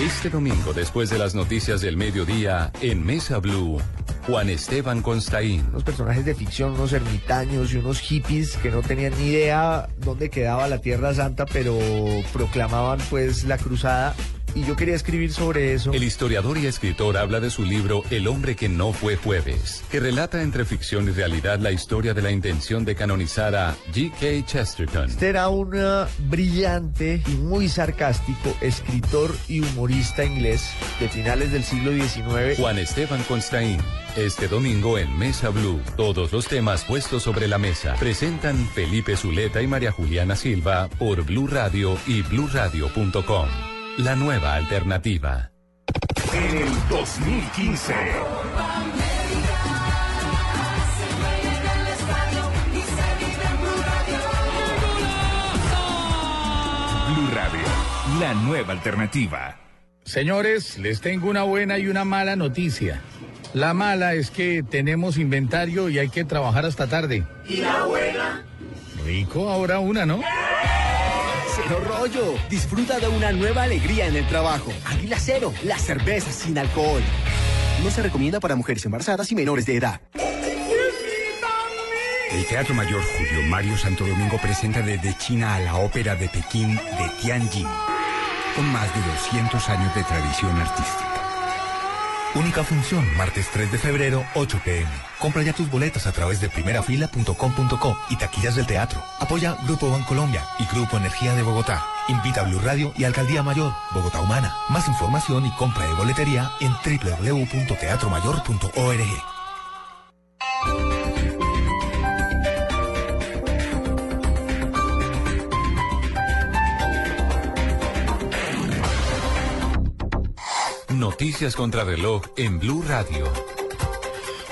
Speaker 1: Este domingo, después de las noticias del mediodía, en Mesa Blue, Juan Esteban Constaín.
Speaker 10: unos personajes de ficción, unos ermitaños y unos hippies que no tenían ni idea dónde quedaba la Tierra Santa, pero proclamaban pues la cruzada. Y yo quería escribir sobre eso.
Speaker 1: El historiador y escritor habla de su libro El hombre que no fue jueves, que relata entre ficción y realidad la historia de la intención de canonizar a G.K. Chesterton.
Speaker 10: Este era un uh, brillante y muy sarcástico escritor y humorista inglés de finales del siglo XIX.
Speaker 1: Juan Esteban Constaín. Este domingo en Mesa Blue, todos los temas puestos sobre la mesa. Presentan Felipe Zuleta y María Juliana Silva por Blue Radio y bluradio.com. La nueva alternativa.
Speaker 5: En el 2015.
Speaker 11: Blue Radio, la nueva alternativa.
Speaker 12: Señores, les tengo una buena y una mala noticia. La mala es que tenemos inventario y hay que trabajar hasta tarde.
Speaker 5: ¿Y la buena?
Speaker 12: Rico, ahora una, ¿no?
Speaker 5: Cero rollo. Disfruta de una nueva alegría en el trabajo. Águila Cero, la cerveza sin alcohol. No se recomienda para mujeres embarazadas y menores de edad.
Speaker 11: El Teatro Mayor Julio Mario Santo Domingo presenta desde China a la ópera de Pekín de Tianjin, con más de 200 años de tradición artística.
Speaker 13: Única función, martes 3 de febrero, 8 pm. Compra ya tus boletas a través de primerafila.com.co y taquillas del teatro. Apoya Grupo Bancolombia y Grupo Energía de Bogotá. Invita a Blue Radio y Alcaldía Mayor, Bogotá Humana. Más información y compra de boletería en www.teatromayor.org.
Speaker 1: Noticias contra reloj en Blue Radio.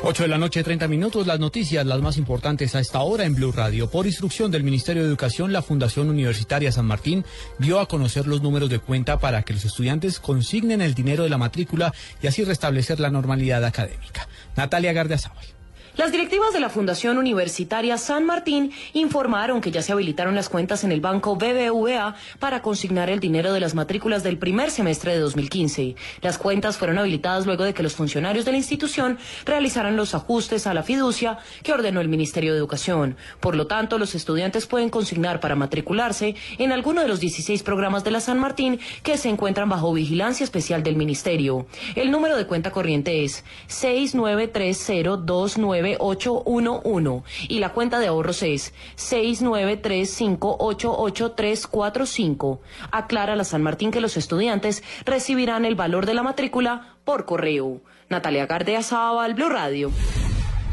Speaker 14: 8 de la noche, 30 minutos. Las noticias, las más importantes a esta hora en Blue Radio. Por instrucción del Ministerio de Educación, la Fundación Universitaria San Martín dio a conocer los números de cuenta para que los estudiantes consignen el dinero de la matrícula y así restablecer la normalidad académica. Natalia Gardiazabal.
Speaker 15: Las directivas de la Fundación Universitaria San Martín informaron que ya se habilitaron las cuentas en el banco BBVA para consignar el dinero de las matrículas del primer semestre de 2015. Las cuentas fueron habilitadas luego de que los funcionarios de la institución realizaran los ajustes a la fiducia que ordenó el Ministerio de Educación. Por lo tanto, los estudiantes pueden consignar para matricularse en alguno de los 16 programas de la San Martín que se encuentran bajo vigilancia especial del Ministerio. El número de cuenta corriente es 693029 9811 y la cuenta de ahorros es 693588345. Aclara la San Martín que los estudiantes recibirán el valor de la matrícula por correo. Natalia Gardea Sábal, Blue Radio.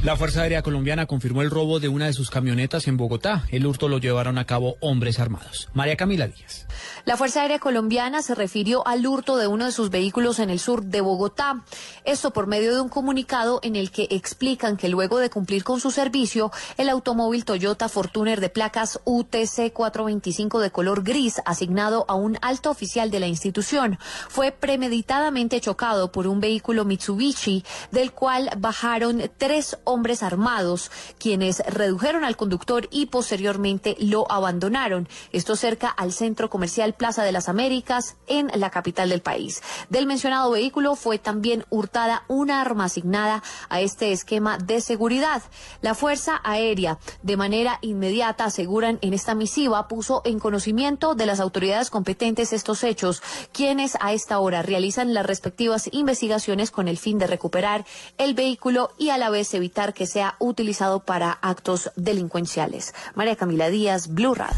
Speaker 14: La Fuerza Aérea Colombiana confirmó el robo de una de sus camionetas en Bogotá. El hurto lo llevaron a cabo hombres armados. María Camila Díaz.
Speaker 16: La Fuerza Aérea Colombiana se refirió al hurto de uno de sus vehículos en el sur de Bogotá. Esto por medio de un comunicado en el que explican que luego de cumplir con su servicio, el automóvil Toyota Fortuner de placas UTC 425 de color gris, asignado a un alto oficial de la institución, fue premeditadamente chocado por un vehículo Mitsubishi, del cual bajaron tres armados, quienes redujeron al conductor y posteriormente lo abandonaron. Esto cerca al centro comercial Plaza de las Américas en la capital del país. Del mencionado vehículo fue también hurtada una arma asignada a este esquema de seguridad. La Fuerza Aérea, de manera inmediata, aseguran en esta misiva, puso en conocimiento de las autoridades competentes estos hechos, quienes a esta hora realizan las respectivas investigaciones con el fin de recuperar el vehículo y a la vez evitar que sea utilizado para actos delincuenciales. María Camila Díaz, Blue Radio.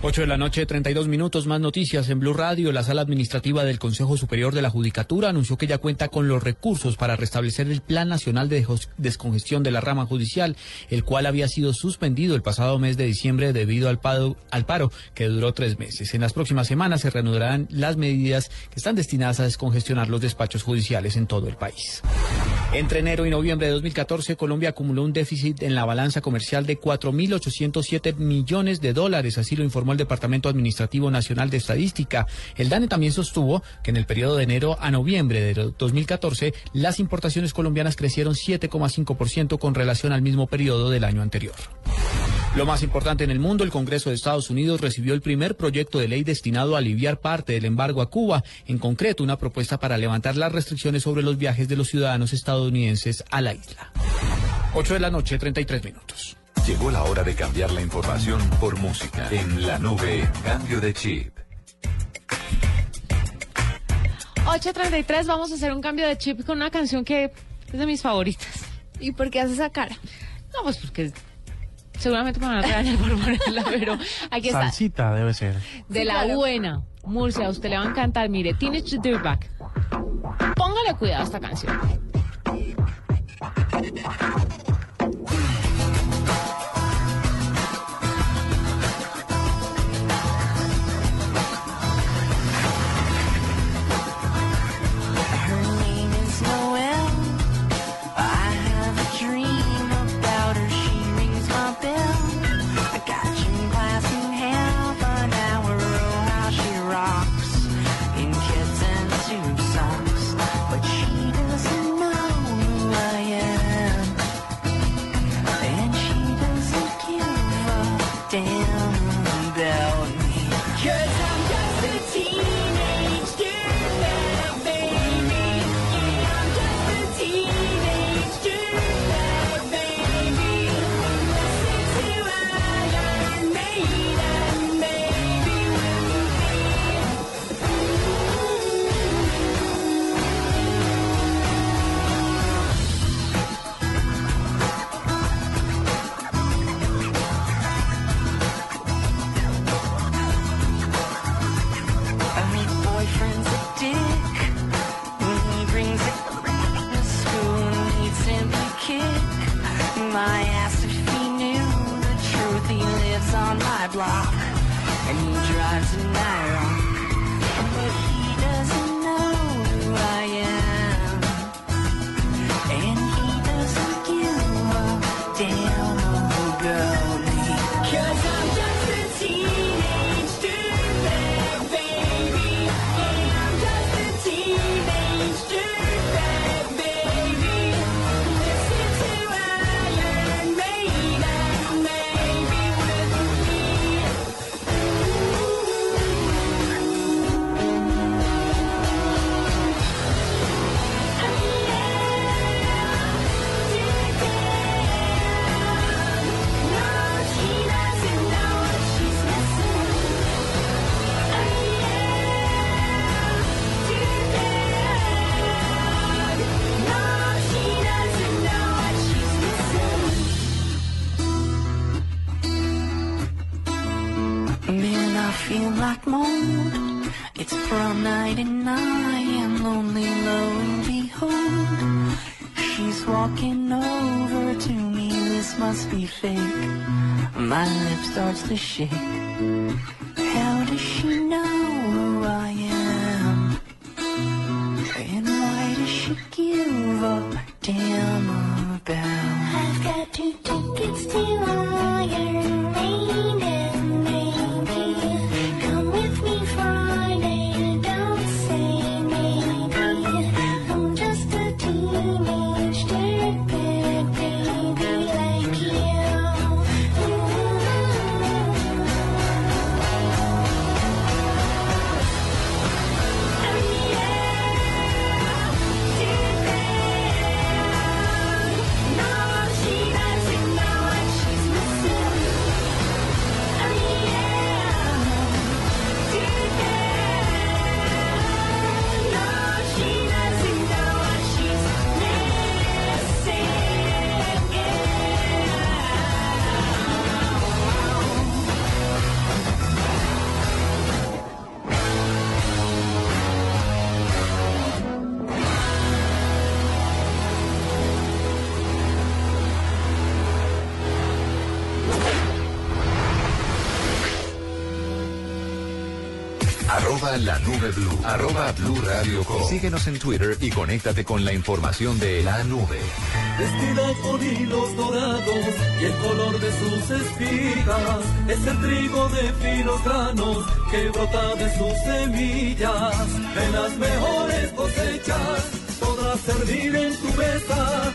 Speaker 14: 8 de la noche, 32 minutos, más noticias en Blue Radio. La sala administrativa del Consejo Superior de la Judicatura anunció que ya cuenta con los recursos para restablecer el Plan Nacional de Descongestión de la Rama Judicial, el cual había sido suspendido el pasado mes de diciembre debido al paro, que duró tres meses. En las próximas semanas se reanudarán las medidas que están destinadas a descongestionar los despachos judiciales en todo el país. Entre enero y noviembre de 2014, Colombia acumuló un déficit en la balanza comercial de 4.807 millones de dólares, así lo informó el Departamento Administrativo Nacional de Estadística. El DANE también sostuvo que en el periodo de enero a noviembre de 2014, las importaciones colombianas crecieron 7,5% con relación al mismo periodo del año anterior. Lo más importante en el mundo, el Congreso de Estados Unidos recibió el primer proyecto de ley destinado a aliviar parte del embargo a Cuba, en concreto una propuesta para levantar las restricciones sobre los viajes de los ciudadanos estadounidenses a la isla. 8 de la noche, 33 minutos.
Speaker 1: Llegó la hora de cambiar la información por música. En la nube, cambio de chip.
Speaker 2: 8.33, vamos a hacer un cambio de chip con una canción que es de mis favoritas.
Speaker 3: ¿Y por qué hace esa cara?
Speaker 2: No, pues porque seguramente me van a regañar por ponerla, pero aquí está.
Speaker 4: Salsita debe ser.
Speaker 2: De la buena. Murcia, a usted le va a encantar. Mire, Teenage Dirtbag. Póngale cuidado a esta canción.
Speaker 17: It's prom night and I am lonely, lo and behold. She's walking over to me, this must be fake. My lip starts to shake. How does she know who I am? And why does she give a damn about? I've got two
Speaker 1: blue. Arroba blue radio com. Síguenos en Twitter y conéctate con la información de la nube.
Speaker 18: Vestida con hilos dorados y el color de sus espigas es el trigo de finos que brota de sus semillas. De las mejores cosechas podrás servir en tu mesa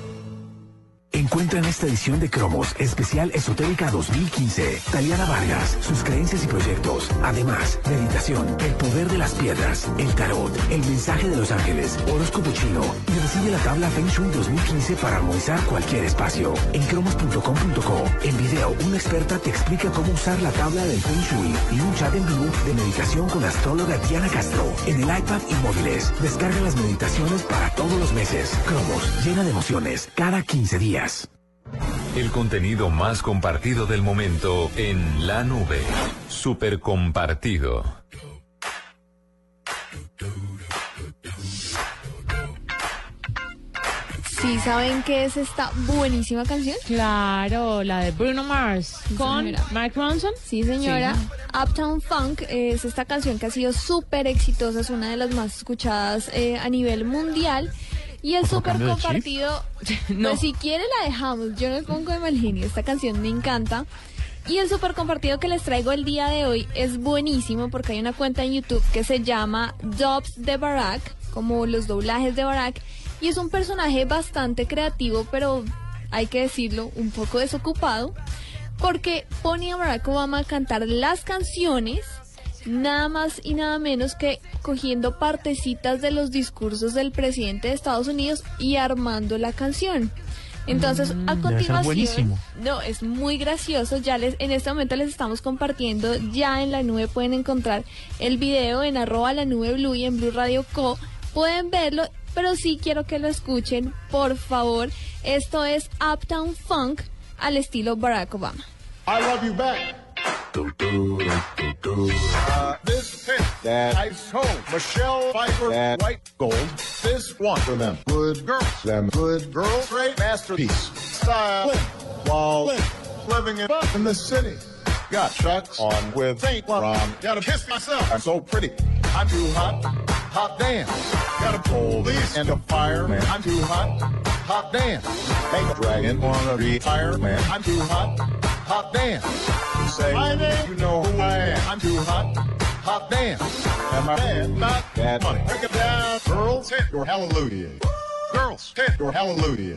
Speaker 19: Encuentra en esta edición de Cromos Especial Esotérica 2015 Taliana Vargas, sus creencias y proyectos. Además, meditación, el poder de las piedras, el tarot, el mensaje de los ángeles, horóscopo chino y recibe la tabla Feng Shui 2015 para armonizar cualquier espacio. En cromos.com.co, en video, una experta te explica cómo usar la tabla del Feng Shui y un chat en vivo de meditación con la astróloga Diana Castro en el iPad y móviles. Descarga las meditaciones para todos los meses. Cromos, llena de emociones, cada 15 días.
Speaker 1: El contenido más compartido del momento en la nube. Super compartido.
Speaker 3: ¿Sí saben qué es esta buenísima canción?
Speaker 2: Claro, la de Bruno Mars con
Speaker 3: señora.
Speaker 2: Mark Ronson.
Speaker 3: Sí, señora. Uptown Funk es esta canción que ha sido súper exitosa, es una de las más escuchadas eh, a nivel mundial. Y el súper
Speaker 2: cambio de chip?
Speaker 3: compartido, pues si quiere la dejamos, yo no me pongo de mal genio, esta canción me encanta. Y el súper compartido que les traigo el día de hoy es buenísimo porque hay una cuenta en YouTube que se llama Dubs de Barack, como los doblajes de Barack, y es un personaje bastante creativo, pero hay que decirlo, un poco desocupado, porque pone a Barack Obama a cantar las canciones, nada más y nada menos que cogiendo partecitas de los discursos del presidente de Estados Unidos y armando la canción. Entonces, a
Speaker 4: debe ser
Speaker 3: continuación,
Speaker 4: buenísimo.
Speaker 3: no, es muy gracioso. Ya les, en este momento les estamos compartiendo, ya en la nube pueden encontrar el video en arroba la nube blue y en Blue Radio Co. Pueden verlo, pero sí quiero que lo escuchen, por favor. Esto es Uptown Funk al estilo Barack Obama.
Speaker 20: I love you back. Uh, this pin, that ice home, Michelle Pfeiffer, that white gold. This one for them. Good girls, them good girls. Great masterpiece. Style, while living in, in the city. Got chucks on with Saint Laurent. Gotta piss myself. I'm so pretty. I'm too hot. Hot damn. Gotta pull these into fire, man. I'm too hot. Hot damn. Hey, dragon, wanna retire, man. I'm too hot. Hot damn. Say my name, you know who I am. I'm too hot. Hot damn. And my man, not that money. Break it down. Girls, hit your hallelujah. Girls, hit your hallelujah.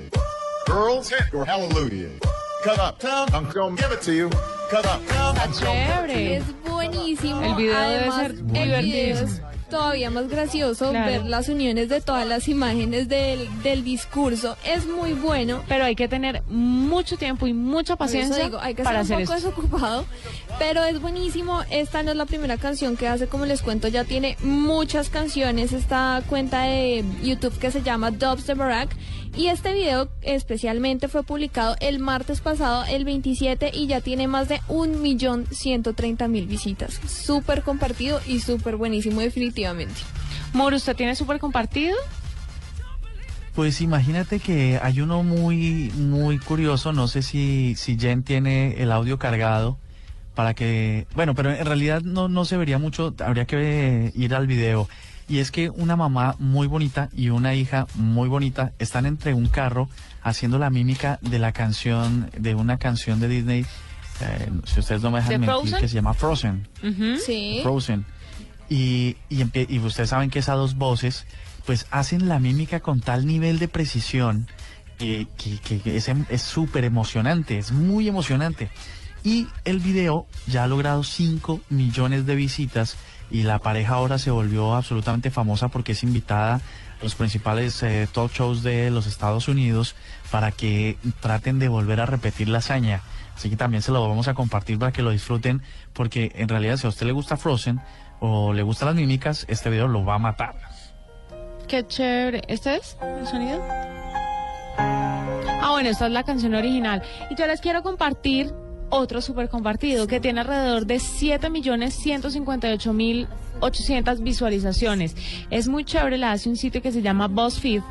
Speaker 20: Girls, hit your hallelujah. Cut up. Town, I'm gonna give it to you. Cut up. Town, I'm gonna give it to you.
Speaker 3: Es buenísimo.
Speaker 2: El video debe
Speaker 3: Además,
Speaker 2: ser
Speaker 3: el video es
Speaker 2: divertidísimo.
Speaker 3: Todavía más gracioso
Speaker 2: Claro.
Speaker 3: ver las uniones de todas las imágenes del, del discurso. Es muy bueno.
Speaker 2: Pero hay que tener mucho tiempo y mucha paciencia
Speaker 3: digo, hay que
Speaker 2: para
Speaker 3: estar
Speaker 2: hacer
Speaker 3: un poco
Speaker 2: esto.
Speaker 3: desocupado, pero es buenísimo. Esta no es la primera canción que hace, como les cuento, ya tiene muchas canciones. Esta cuenta de YouTube que se llama Dubs de Barack. Y este video especialmente fue publicado el martes pasado, el 27, y ya tiene más de 1.130.000 visitas. Súper compartido y súper buenísimo, definitivamente.
Speaker 2: Moro, ¿usted tiene súper compartido?
Speaker 4: Pues imagínate que hay uno muy, muy curioso, no sé si, si Jen tiene el audio cargado para que, bueno, pero en realidad no, no se vería mucho, habría que ir al video. Y es que una mamá muy bonita y una hija muy bonita están entre un carro haciendo la mímica de la canción, de una canción de Disney, eh, si ustedes no me dejan
Speaker 2: ¿De
Speaker 4: mentir,
Speaker 2: Frozen?
Speaker 4: que se llama Frozen.
Speaker 3: Sí.
Speaker 4: Frozen. Y, y, ustedes saben que esas dos voces, pues hacen la mímica con tal nivel de precisión que, que- que- em- es súper emocionante, es muy emocionante. Y el video ya ha logrado 5 millones de visitas y la pareja ahora se volvió absolutamente famosa porque es invitada a los principales eh, talk shows de los Estados Unidos para que traten de volver a repetir la hazaña. Así que también se lo vamos a compartir para que lo disfruten porque en realidad si a usted le gusta Frozen o le gustan las mímicas, este video lo va a matar.
Speaker 2: Qué chévere. ¿Este es el sonido? Ah, bueno, esta es la canción original. Y yo les quiero compartir otro súper compartido que tiene alrededor de 7.158.800 visualizaciones. Es muy chévere, la hace un sitio que se llama BuzzFeed.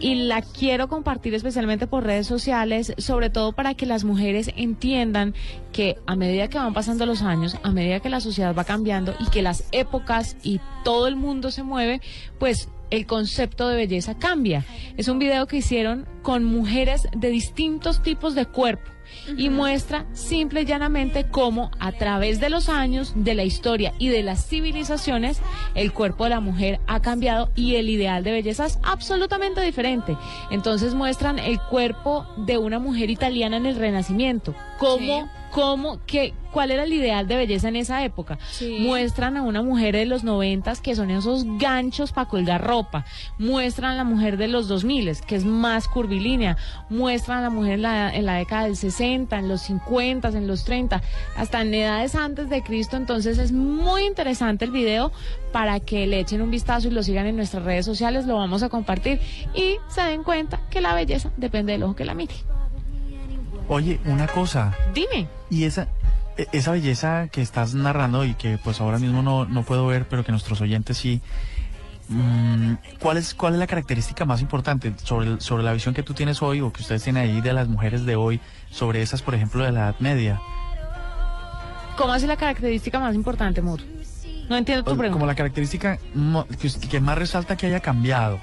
Speaker 2: Y la quiero compartir especialmente por redes sociales, sobre todo para que las mujeres entiendan que a medida que van pasando los años, a medida que la sociedad va cambiando y que las épocas y todo el mundo se mueve, pues el concepto de belleza cambia. Es un video que hicieron con mujeres de distintos tipos de cuerpo y muestra simple y llanamente cómo a través de los años, de la historia y de las civilizaciones, el cuerpo de la mujer ha cambiado y el ideal de belleza es absolutamente diferente. Entonces muestran el cuerpo de una mujer italiana en el Renacimiento, cómo, cómo, qué, cuál era el ideal de belleza en esa época. Muestran a una mujer de los noventas que son esos ganchos para colgar ropa. Muestran a la mujer de los 2000 que es más curvilínea. Muestran a la mujer en la, en la década del 60, en los 50, en los 30, hasta en edades antes de Cristo. Entonces es muy interesante el video para que le echen un vistazo y lo sigan en nuestras redes sociales. Lo vamos a compartir y se den cuenta que la belleza depende del ojo que la mire.
Speaker 4: Oye, una cosa,
Speaker 2: Dime.
Speaker 4: y esa, e- esa belleza que estás narrando y que pues ahora mismo no, no puedo ver, pero que nuestros oyentes sí, mm, ¿cuál, es, ¿cuál es la característica más importante sobre, sobre la visión que tú tienes hoy o que ustedes tienen ahí de las mujeres de hoy, sobre esas, por ejemplo, de la Edad Media?
Speaker 2: ¿Cómo hace la característica más importante, Mur? No entiendo tu pregunta.
Speaker 4: Como la característica que más resalta que haya cambiado.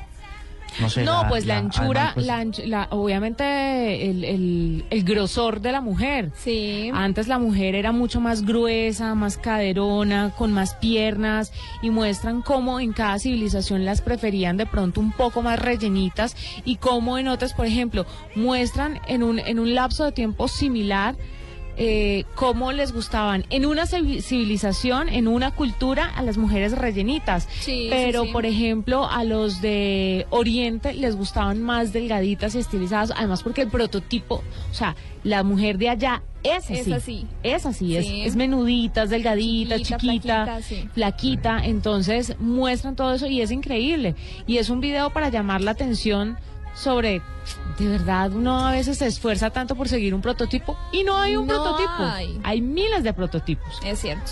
Speaker 4: No sé.
Speaker 2: no, pues la, anchura,
Speaker 4: además, pues,
Speaker 2: la la- obviamente el, el, el grosor de la mujer.
Speaker 3: Sí.
Speaker 2: Antes la mujer era mucho más gruesa, más caderona, con más piernas y muestran cómo en cada civilización las preferían de pronto un poco más rellenitas y cómo en otras, por ejemplo, muestran en un, en un lapso de tiempo similar eh, cómo les gustaban en una civi- civilización, en una cultura, a las mujeres rellenitas.
Speaker 3: Sí,
Speaker 2: Pero,
Speaker 3: sí, sí.
Speaker 2: por ejemplo, a los de Oriente les gustaban más delgaditas y estilizadas, además porque el prototipo, o sea, la mujer de allá es así.
Speaker 3: Es así.
Speaker 2: Es así, es, es menudita, es delgadita,
Speaker 3: Chiquita,
Speaker 2: chiquita,
Speaker 3: flaquita, sí.
Speaker 2: flaquita, entonces muestran todo eso y es increíble. Y es un video para llamar la atención sobre, de verdad, uno a veces se esfuerza tanto por seguir un prototipo y no hay un
Speaker 3: No
Speaker 2: prototipo.
Speaker 3: hay.
Speaker 2: miles de prototipos.
Speaker 3: Es cierto.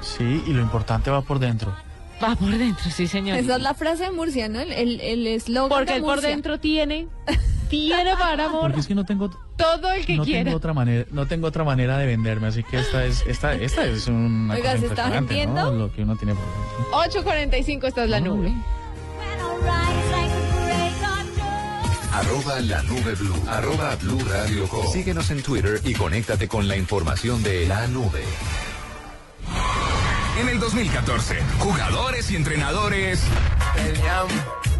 Speaker 4: Sí, y lo importante va por dentro.
Speaker 2: Va por dentro, sí, señor.
Speaker 3: Esa es la frase de Murcia, ¿no? El- El el eslogan
Speaker 2: Porque
Speaker 3: de
Speaker 2: él por dentro tiene, tiene para amor
Speaker 4: Porque es que no tengo,
Speaker 2: todo el que
Speaker 4: no
Speaker 2: quiera.
Speaker 4: tengo otra manera, no tengo otra manera de venderme, así que esta es, esta, esta es una
Speaker 3: Oiga,
Speaker 4: cosa
Speaker 3: ¿se está vendiendo?
Speaker 4: ¿no? Lo que uno tiene por dentro.
Speaker 2: 8.45, esta es la nube.
Speaker 1: Arroba la nube blue. Arroba blue radio com. Síguenos en Twitter y conéctate con la información de la nube.
Speaker 21: En el 2014, jugadores y entrenadores
Speaker 5: Peleamos,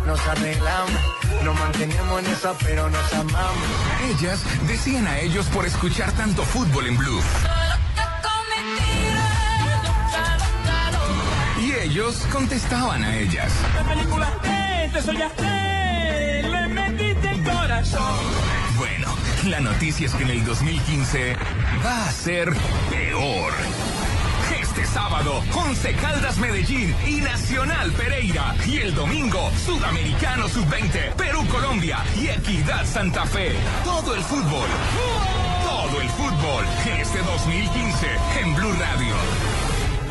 Speaker 5: nos arreglamos, nos mantenemos en esa, pero nos amamos.
Speaker 21: Ellas decían a ellos por escuchar tanto fútbol en Blue. Y ellos contestaban a ellas.
Speaker 18: La película te, te metiste el
Speaker 21: Bueno, la noticia es que en el 2015 va a ser peor. Este sábado, Once Caldas Medellín y Nacional Pereira. Y el domingo, Sudamericano Sub-20, Perú Colombia y Equidad Santa Fe. Todo el fútbol. Todo el fútbol. Este 2015 en Blue Radio.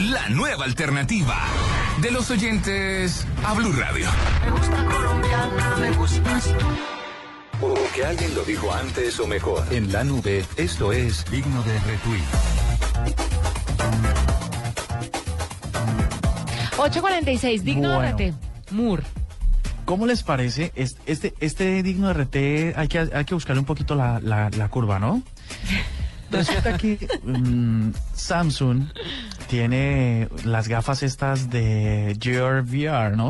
Speaker 21: La nueva alternativa. De los oyentes a Blue Radio.
Speaker 17: Me gusta colombiana, me gustas.
Speaker 1: Porque alguien lo dijo antes o mejor. En la nube, esto es digno de retweet.
Speaker 2: 846, digno
Speaker 4: Bueno.
Speaker 2: de RT. Moore.
Speaker 4: ¿Cómo les parece? Es- Este, este digno de RT hay que, hay que buscarle un poquito la, la- la curva, ¿no? Resulta que mm, Samsung tiene las gafas estas de Gear VR, ¿no?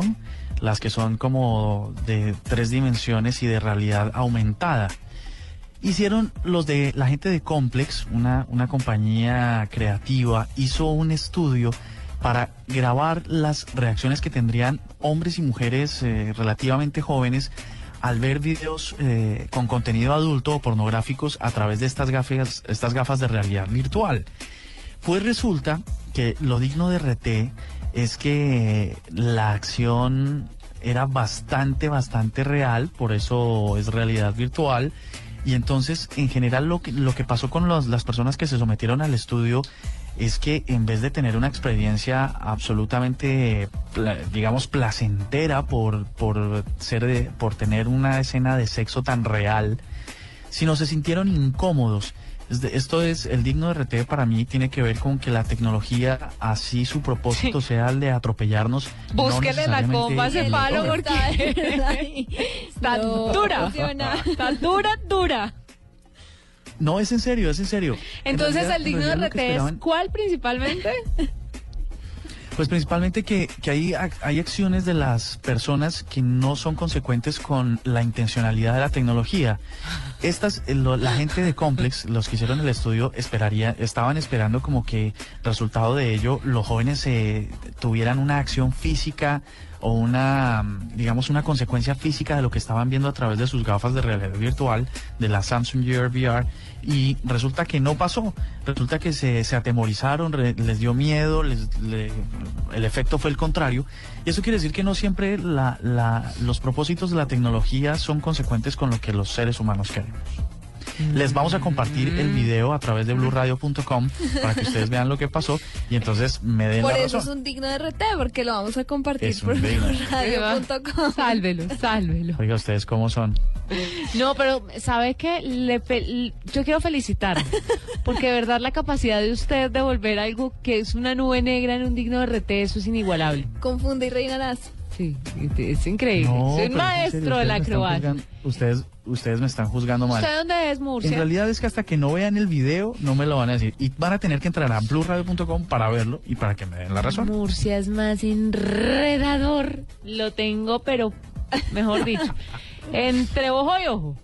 Speaker 4: Las que son como de tres dimensiones y de realidad aumentada. Hicieron los de la gente de Complex, una, una compañía creativa, hizo un estudio para grabar las reacciones que tendrían hombres y mujeres eh, relativamente jóvenes al ver videos eh, con contenido adulto o pornográficos a través de estas gafas, estas gafas de realidad virtual. Pues resulta que lo digno de RT es que la acción era bastante, bastante real, por eso es realidad virtual. Y entonces, en general, lo que, lo que pasó con las personas que se sometieron al estudio es que en vez de tener una experiencia absolutamente, digamos, placentera por, por, ser de- por tener una escena de sexo tan real, sino se sintieron incómodos. Esto es, el digno de RT para mí tiene que ver con que la tecnología, así su propósito sea el de atropellarnos. no
Speaker 2: Búsquele la
Speaker 4: necesariamente
Speaker 2: comba a ese palo porque está
Speaker 3: No,
Speaker 2: dura. Está dura, dura.
Speaker 4: No, es en serio, es en serio. En
Speaker 2: Entonces
Speaker 4: realidad-
Speaker 2: el digno de RT es ¿cuál principalmente?
Speaker 4: Pues principalmente que, que hay, hay acciones de las personas que no son consecuentes con la intencionalidad de la tecnología. Estas, eh, lo- la gente de Complex, los que hicieron el estudio, esperaría, estaban esperando como que resultado de ello los jóvenes eh, tuvieran una acción física o una, digamos, una consecuencia física de lo que estaban viendo a través de sus gafas de realidad virtual, de la Samsung Gear VR, y resulta que no pasó. Resulta que se, se atemorizaron, les dio miedo, les, le- el efecto fue el contrario. Y eso quiere decir que no siempre la- la- los propósitos de la tecnología son consecuentes con lo que los seres humanos queremos. Les vamos a compartir el video a través de blurradio.com para que ustedes vean lo que pasó y entonces me den
Speaker 3: Por
Speaker 4: la
Speaker 3: eso
Speaker 4: razón.
Speaker 3: es un digno de RT, porque lo vamos a compartir
Speaker 4: Es
Speaker 3: por
Speaker 4: digno.
Speaker 3: radio.com.
Speaker 2: Sálvelo, sálvelo.
Speaker 4: Oiga, ¿ustedes cómo son?
Speaker 2: No, pero ¿sabe qué? Le fe- yo quiero felicitar, porque de verdad la capacidad de usted de volver algo que es una nube negra en un digno de RT, eso es inigualable.
Speaker 3: Confunde y reinarás.
Speaker 2: Sí, es increíble.
Speaker 4: No,
Speaker 2: Soy
Speaker 4: en
Speaker 2: maestro
Speaker 4: serio,
Speaker 2: de la acrobacia.
Speaker 4: Ustedes, ustedes me están juzgando mal.
Speaker 2: ¿Usted dónde es,
Speaker 4: En
Speaker 2: Murcia?
Speaker 4: realidad es que hasta que no vean el video no me lo van a decir. Y van a tener que entrar a blurradio.com para verlo y para que me den la razón.
Speaker 2: Murcia es más enredador. Lo tengo, pero mejor dicho, entre ojo y ojo.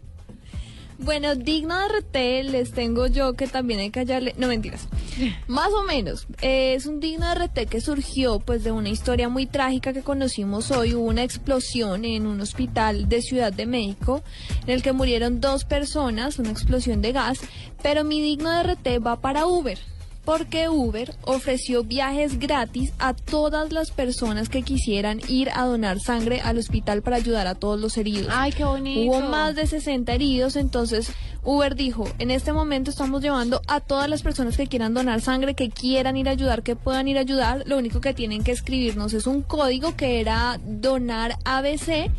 Speaker 3: Bueno, digno de RT les tengo yo que también hay que hallarle. No mentiras. Más o menos. Eh, es un digno de RT que surgió pues de una historia muy trágica que conocimos hoy. Hubo una explosión en un hospital de Ciudad de México en el que murieron dos personas, una explosión de gas. Pero mi digno de RT va para Uber. Porque Uber ofreció viajes gratis a todas las personas que quisieran ir a donar sangre al hospital para ayudar a todos los heridos.
Speaker 2: Ay, qué bonito.
Speaker 3: Hubo más de 60 heridos, entonces Uber dijo, en este momento estamos llevando a todas las personas que quieran donar sangre, que quieran ir a ayudar, que puedan ir a ayudar, lo único que tienen que escribirnos es un código que era donar ABC.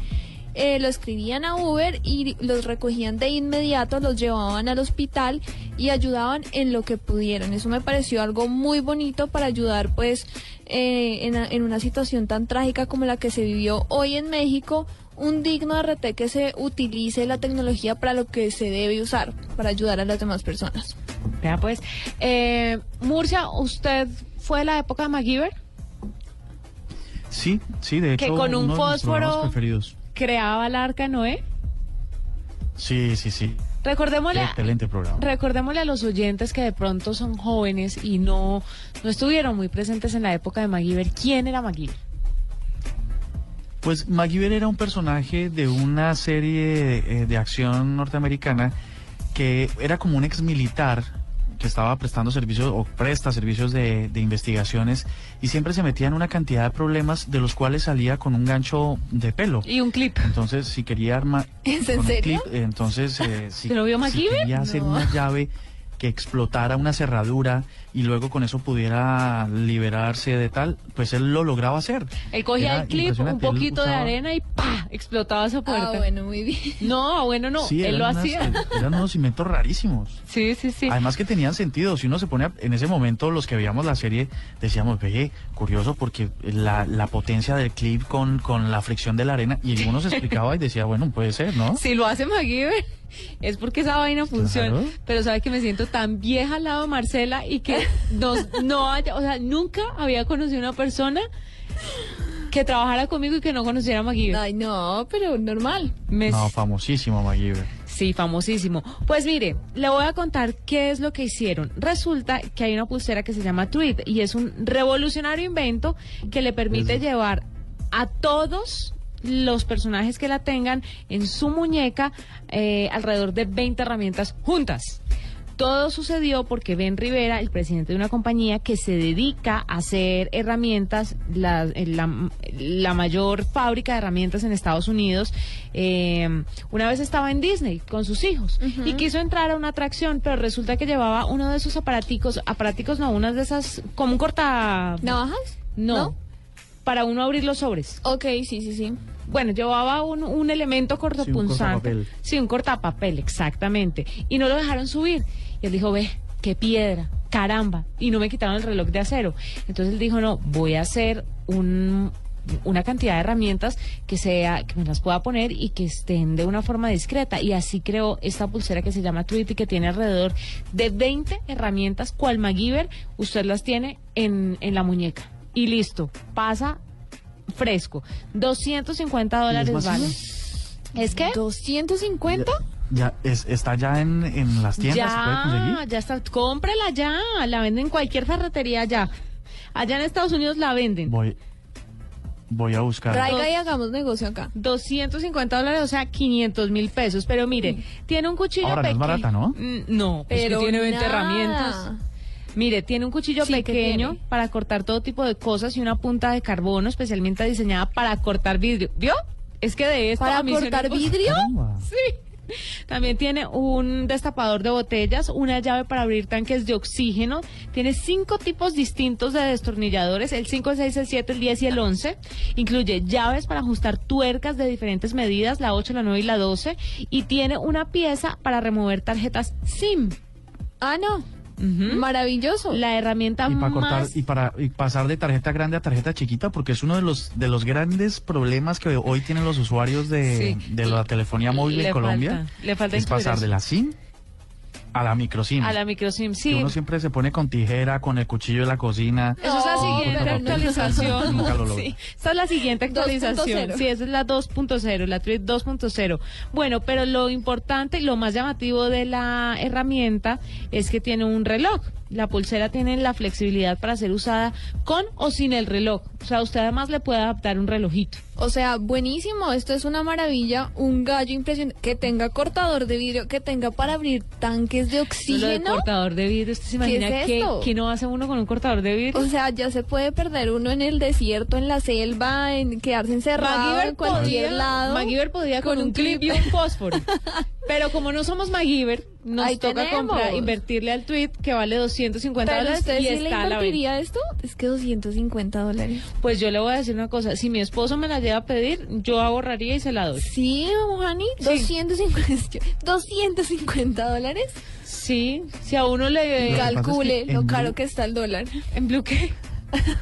Speaker 3: Eh, lo escribían a Uber y los recogían de inmediato, los llevaban al hospital y ayudaban en lo que pudieran. Eso me pareció algo muy bonito para ayudar pues eh, en, en una situación tan trágica como la que se vivió hoy en México, un digno RT que se utilice la tecnología para lo que se debe usar, para ayudar a las demás personas.
Speaker 2: Vea pues, eh, Murcia, ¿usted fue de la época de MacGyver?
Speaker 4: Sí, sí, de hecho.
Speaker 2: Que con un
Speaker 4: uno
Speaker 2: fósforo-
Speaker 4: preferidos.
Speaker 2: ¿Creaba el arca Noé?
Speaker 4: Sí, sí, sí.
Speaker 2: Recordémosle,
Speaker 4: Excelente programa.
Speaker 2: recordémosle a los oyentes que de pronto son jóvenes y no, no estuvieron muy presentes en la época de MacGyver. ¿Quién era MacGyver?
Speaker 4: Pues MacGyver era un personaje de una serie eh, de acción norteamericana que era como un ex militar que estaba prestando servicios o presta servicios de, de investigaciones y siempre se metía en una cantidad de problemas de los cuales salía con un gancho de pelo.
Speaker 2: Y un clip.
Speaker 4: Entonces, si quería armar...
Speaker 3: ¿Es en serio?
Speaker 4: clip, entonces, eh, si,
Speaker 2: ¿Se lo vio
Speaker 4: si quería hacer
Speaker 2: No.
Speaker 4: una llave que explotara una cerradura y luego con eso pudiera liberarse de tal, pues él lo lograba hacer.
Speaker 2: Él cogía
Speaker 4: Era
Speaker 2: el clip, un poquito de
Speaker 4: usaba-
Speaker 2: arena y ¡pa! explotaba esa puerta.
Speaker 3: Ah, bueno, muy bien.
Speaker 2: No, bueno, no,
Speaker 4: Sí,
Speaker 2: él
Speaker 4: eran
Speaker 2: lo
Speaker 4: unas-
Speaker 2: hacía.
Speaker 4: Eran unos inventos rarísimos.
Speaker 2: Sí, sí, sí.
Speaker 4: Además que tenían sentido. Si uno se pone a- en ese momento, los que veíamos la serie, decíamos, ve, curioso porque la, la potencia del clip con, con la fricción de la arena, y uno se explicaba y decía, bueno, puede ser, ¿no?
Speaker 2: Si lo hace MacGyver, es porque esa vaina funciona.
Speaker 4: Claro.
Speaker 2: Pero sabe que me siento tan vieja al lado de Marcela y que nos, no haya, o sea, nunca había conocido una persona que trabajara conmigo y que no conociera a MacGyver.
Speaker 3: Ay, no, pero normal.
Speaker 2: Me-
Speaker 4: No, famosísimo MacGyver.
Speaker 2: Sí, famosísimo. Pues mire, le voy a contar qué es lo que hicieron. Resulta que hay una pulsera que se llama Tweet y es un revolucionario invento que le permite llevar a todos los personajes que la tengan en su muñeca eh, alrededor de 20 herramientas juntas. Todo sucedió porque Ben Rivera, el presidente de una compañía que se dedica a hacer herramientas, la, eh, la- la mayor fábrica de herramientas en Estados Unidos, eh, una vez estaba en Disney con sus hijos y quiso entrar a una atracción, pero resulta que llevaba uno de esos aparaticos, aparaticos no, unas de esas, como un corta...
Speaker 3: ¿Navajas?
Speaker 2: No,
Speaker 3: ¿No?
Speaker 2: Para uno abrir los sobres.
Speaker 3: Ok, sí, sí, sí.
Speaker 2: Bueno, llevaba un, un elemento cortopunzante.
Speaker 4: cortapapel.
Speaker 2: Sí, un cortapapel, exactamente. Y no lo dejaron subir. Y él dijo, ve, qué piedra, caramba. Y no me quitaron el reloj de acero. Entonces él dijo, no, voy a hacer un una cantidad de herramientas que sea que me las pueda poner y que estén de una forma discreta y así creó esta pulsera que se llama Tweet y que tiene alrededor de 20 herramientas cual MacGyver usted las tiene en, en la muñeca y listo pasa fresco 250 dólares
Speaker 4: masiva?
Speaker 2: vale ¿es que?
Speaker 3: ¿250?
Speaker 4: Ya, es, está ya en, en las tiendas, ¿se puede
Speaker 2: Ya,
Speaker 4: conseguir?
Speaker 2: ya está. Cómprela ya. La venden en cualquier ferretería ya. Allá en Estados Unidos la venden.
Speaker 4: Voy, voy a buscar.
Speaker 3: Traiga y hagamos negocio acá.
Speaker 2: 250 dólares, o sea, 500 mil pesos. Pero mire, tiene un cuchillo
Speaker 4: Ahora no es barata, ¿no?
Speaker 2: Mm, No, pero tiene 20
Speaker 3: nada.
Speaker 2: herramientas. Mire, tiene un cuchillo
Speaker 3: Sí, ¿qué
Speaker 2: pequeño para cortar todo tipo de cosas y una punta de carbono especialmente diseñada para cortar vidrio. ¿Vio? Es que de esto
Speaker 3: ¿Para
Speaker 2: a mí
Speaker 3: cortar vidrio?
Speaker 2: Sí. También tiene un destapador de botellas, una llave para abrir tanques de oxígeno. Tiene cinco tipos distintos de destornilladores, el 5, el 6, el 7, el 10 y el 11. Incluye llaves para ajustar tuercas de diferentes medidas, la 8, la 9 y la 12. Y tiene una pieza para remover tarjetas SIM.
Speaker 3: Ah, no. Maravilloso.
Speaker 2: La herramienta
Speaker 4: Y para cortar
Speaker 2: más...
Speaker 4: y para y pasar de tarjeta grande a tarjeta chiquita, porque es uno de los de los grandes problemas que hoy tienen los usuarios de,
Speaker 2: Sí.
Speaker 4: de la telefonía móvil
Speaker 2: Le
Speaker 4: en Colombia.
Speaker 2: falta- le falta
Speaker 4: es pasar de la SIM a la micro SIM.
Speaker 2: A la micro SIM,
Speaker 4: Que
Speaker 2: sí.
Speaker 4: uno siempre se pone con tijera, con el cuchillo de la cocina.
Speaker 2: Eso es la siguiente actualización.
Speaker 4: Nunca lo logró.
Speaker 2: Sí, esa es la siguiente actualización.
Speaker 3: 2.0.
Speaker 2: Sí, esa es la 2.0, la Tweet 2.0. Bueno, pero lo importante y lo más llamativo de la herramienta es que tiene un reloj. La pulsera tiene la flexibilidad para ser usada con o sin el reloj. O sea, usted además le puede adaptar un relojito.
Speaker 3: O sea, buenísimo. Esto es una maravilla. Un gallo impresionante. Que tenga cortador de vidrio, que tenga para abrir tanques de
Speaker 2: Lo de
Speaker 3: oxígeno.
Speaker 2: cortador de vidrio, ¿usted se
Speaker 3: ¿Qué
Speaker 2: imagina
Speaker 3: es
Speaker 2: que, no hace uno con un cortador de vidrio?
Speaker 3: O sea, ya se puede perder uno en el desierto, en la selva, en quedarse encerrado en cualquier
Speaker 2: podía,
Speaker 3: lado.
Speaker 2: MacGyver podía con, un clip y un fósforo. Pero como no somos MacGyver, nos
Speaker 3: Ahí
Speaker 2: toca
Speaker 3: tenemos.
Speaker 2: comprar, invertirle al tweet que vale 250
Speaker 3: Pero
Speaker 2: dólares
Speaker 3: usted
Speaker 2: y
Speaker 3: sí le
Speaker 2: está a la venta.
Speaker 3: invertiría esto? Es que 250 dólares.
Speaker 2: Pues yo le voy a decir una cosa, si mi esposo me la lleva a pedir, yo ahorraría y se la doy.
Speaker 3: Sí, Juani,
Speaker 2: Sí.
Speaker 3: 250, 250 dólares.
Speaker 2: Sí, si a uno le...
Speaker 4: Lo es
Speaker 3: Calcule
Speaker 4: que
Speaker 3: lo
Speaker 4: en
Speaker 3: caro
Speaker 4: Blue-
Speaker 3: que está el dólar.
Speaker 2: ¿En Blue qué?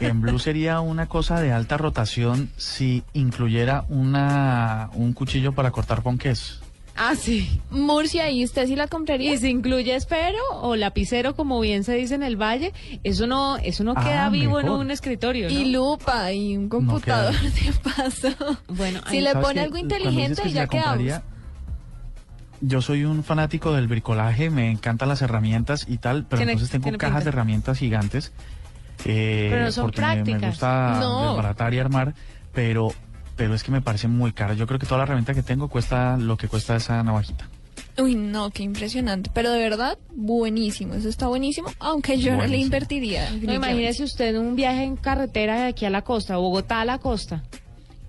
Speaker 4: En Blue sería una cosa de alta rotación si incluyera una un cuchillo para cortar ponques.
Speaker 2: Ah, sí.
Speaker 3: Murcia, ¿y usted sí la compraría?
Speaker 2: Y si incluye espero o lapicero, como bien se dice en el valle, eso no, eso no
Speaker 4: Ah,
Speaker 2: queda vivo en un escritorio, ¿no?
Speaker 3: Y lupa y un computador de paso.
Speaker 2: Bueno,
Speaker 3: Si le
Speaker 4: ¿Sabes
Speaker 3: pone algo inteligente,
Speaker 4: que
Speaker 3: ya quedamos.
Speaker 4: compraría, yo soy un fanático del bricolaje, me encantan las herramientas y tal, pero entonces tengo cajas
Speaker 2: pinta.
Speaker 4: de herramientas gigantes. eh,
Speaker 2: Pero no son
Speaker 4: porque me- me,
Speaker 2: prácticas.
Speaker 4: gusta
Speaker 3: No.
Speaker 4: desbaratar y armar, pero, pero es que me parece muy caro. Yo creo que toda la herramienta que tengo cuesta lo que cuesta esa navajita.
Speaker 3: Uy, no, qué impresionante. Pero de verdad, buenísimo. Eso está buenísimo. Aunque yo no le invertiría.
Speaker 2: No, imagínese usted un viaje en carretera de aquí a la costa, Bogotá a la costa,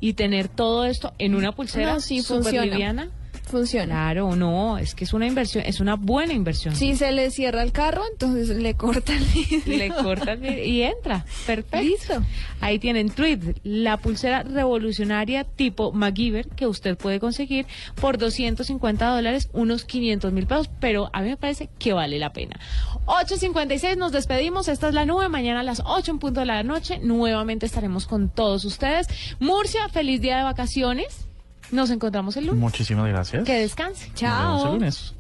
Speaker 2: y tener todo esto en una pulsera
Speaker 3: No, sí, funciona.
Speaker 2: liviana.
Speaker 3: Funciona.
Speaker 2: Claro, no, es que es una inversión, es una buena inversión.
Speaker 3: Si se le cierra el carro, entonces le corta el vidrio.
Speaker 2: Le corta el vidrio y entra. Perfecto.
Speaker 3: Listo.
Speaker 2: Ahí tienen Tweet, la pulsera revolucionaria tipo MacGyver que usted puede conseguir por 250 dólares, unos 500 mil pesos, pero a mí me parece que vale la pena. 8.56, nos despedimos. Esta es la nube. Mañana a las 8 en punto de la noche nuevamente estaremos con todos ustedes. Murcia, feliz día de vacaciones. Nos encontramos el lunes.
Speaker 4: Muchísimas gracias.
Speaker 2: Que descanse.
Speaker 4: Nos vemos el lunes.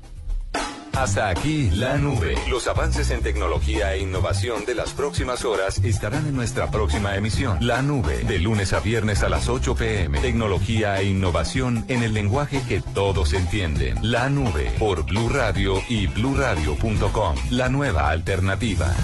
Speaker 1: Hasta aquí la nube. Los avances en tecnología e innovación de las próximas horas estarán en nuestra próxima emisión. La nube, de lunes a viernes a las 8 pm. Tecnología e innovación en el lenguaje que todos entienden. La nube por Blue Radio y bluradio.com. La nueva alternativa.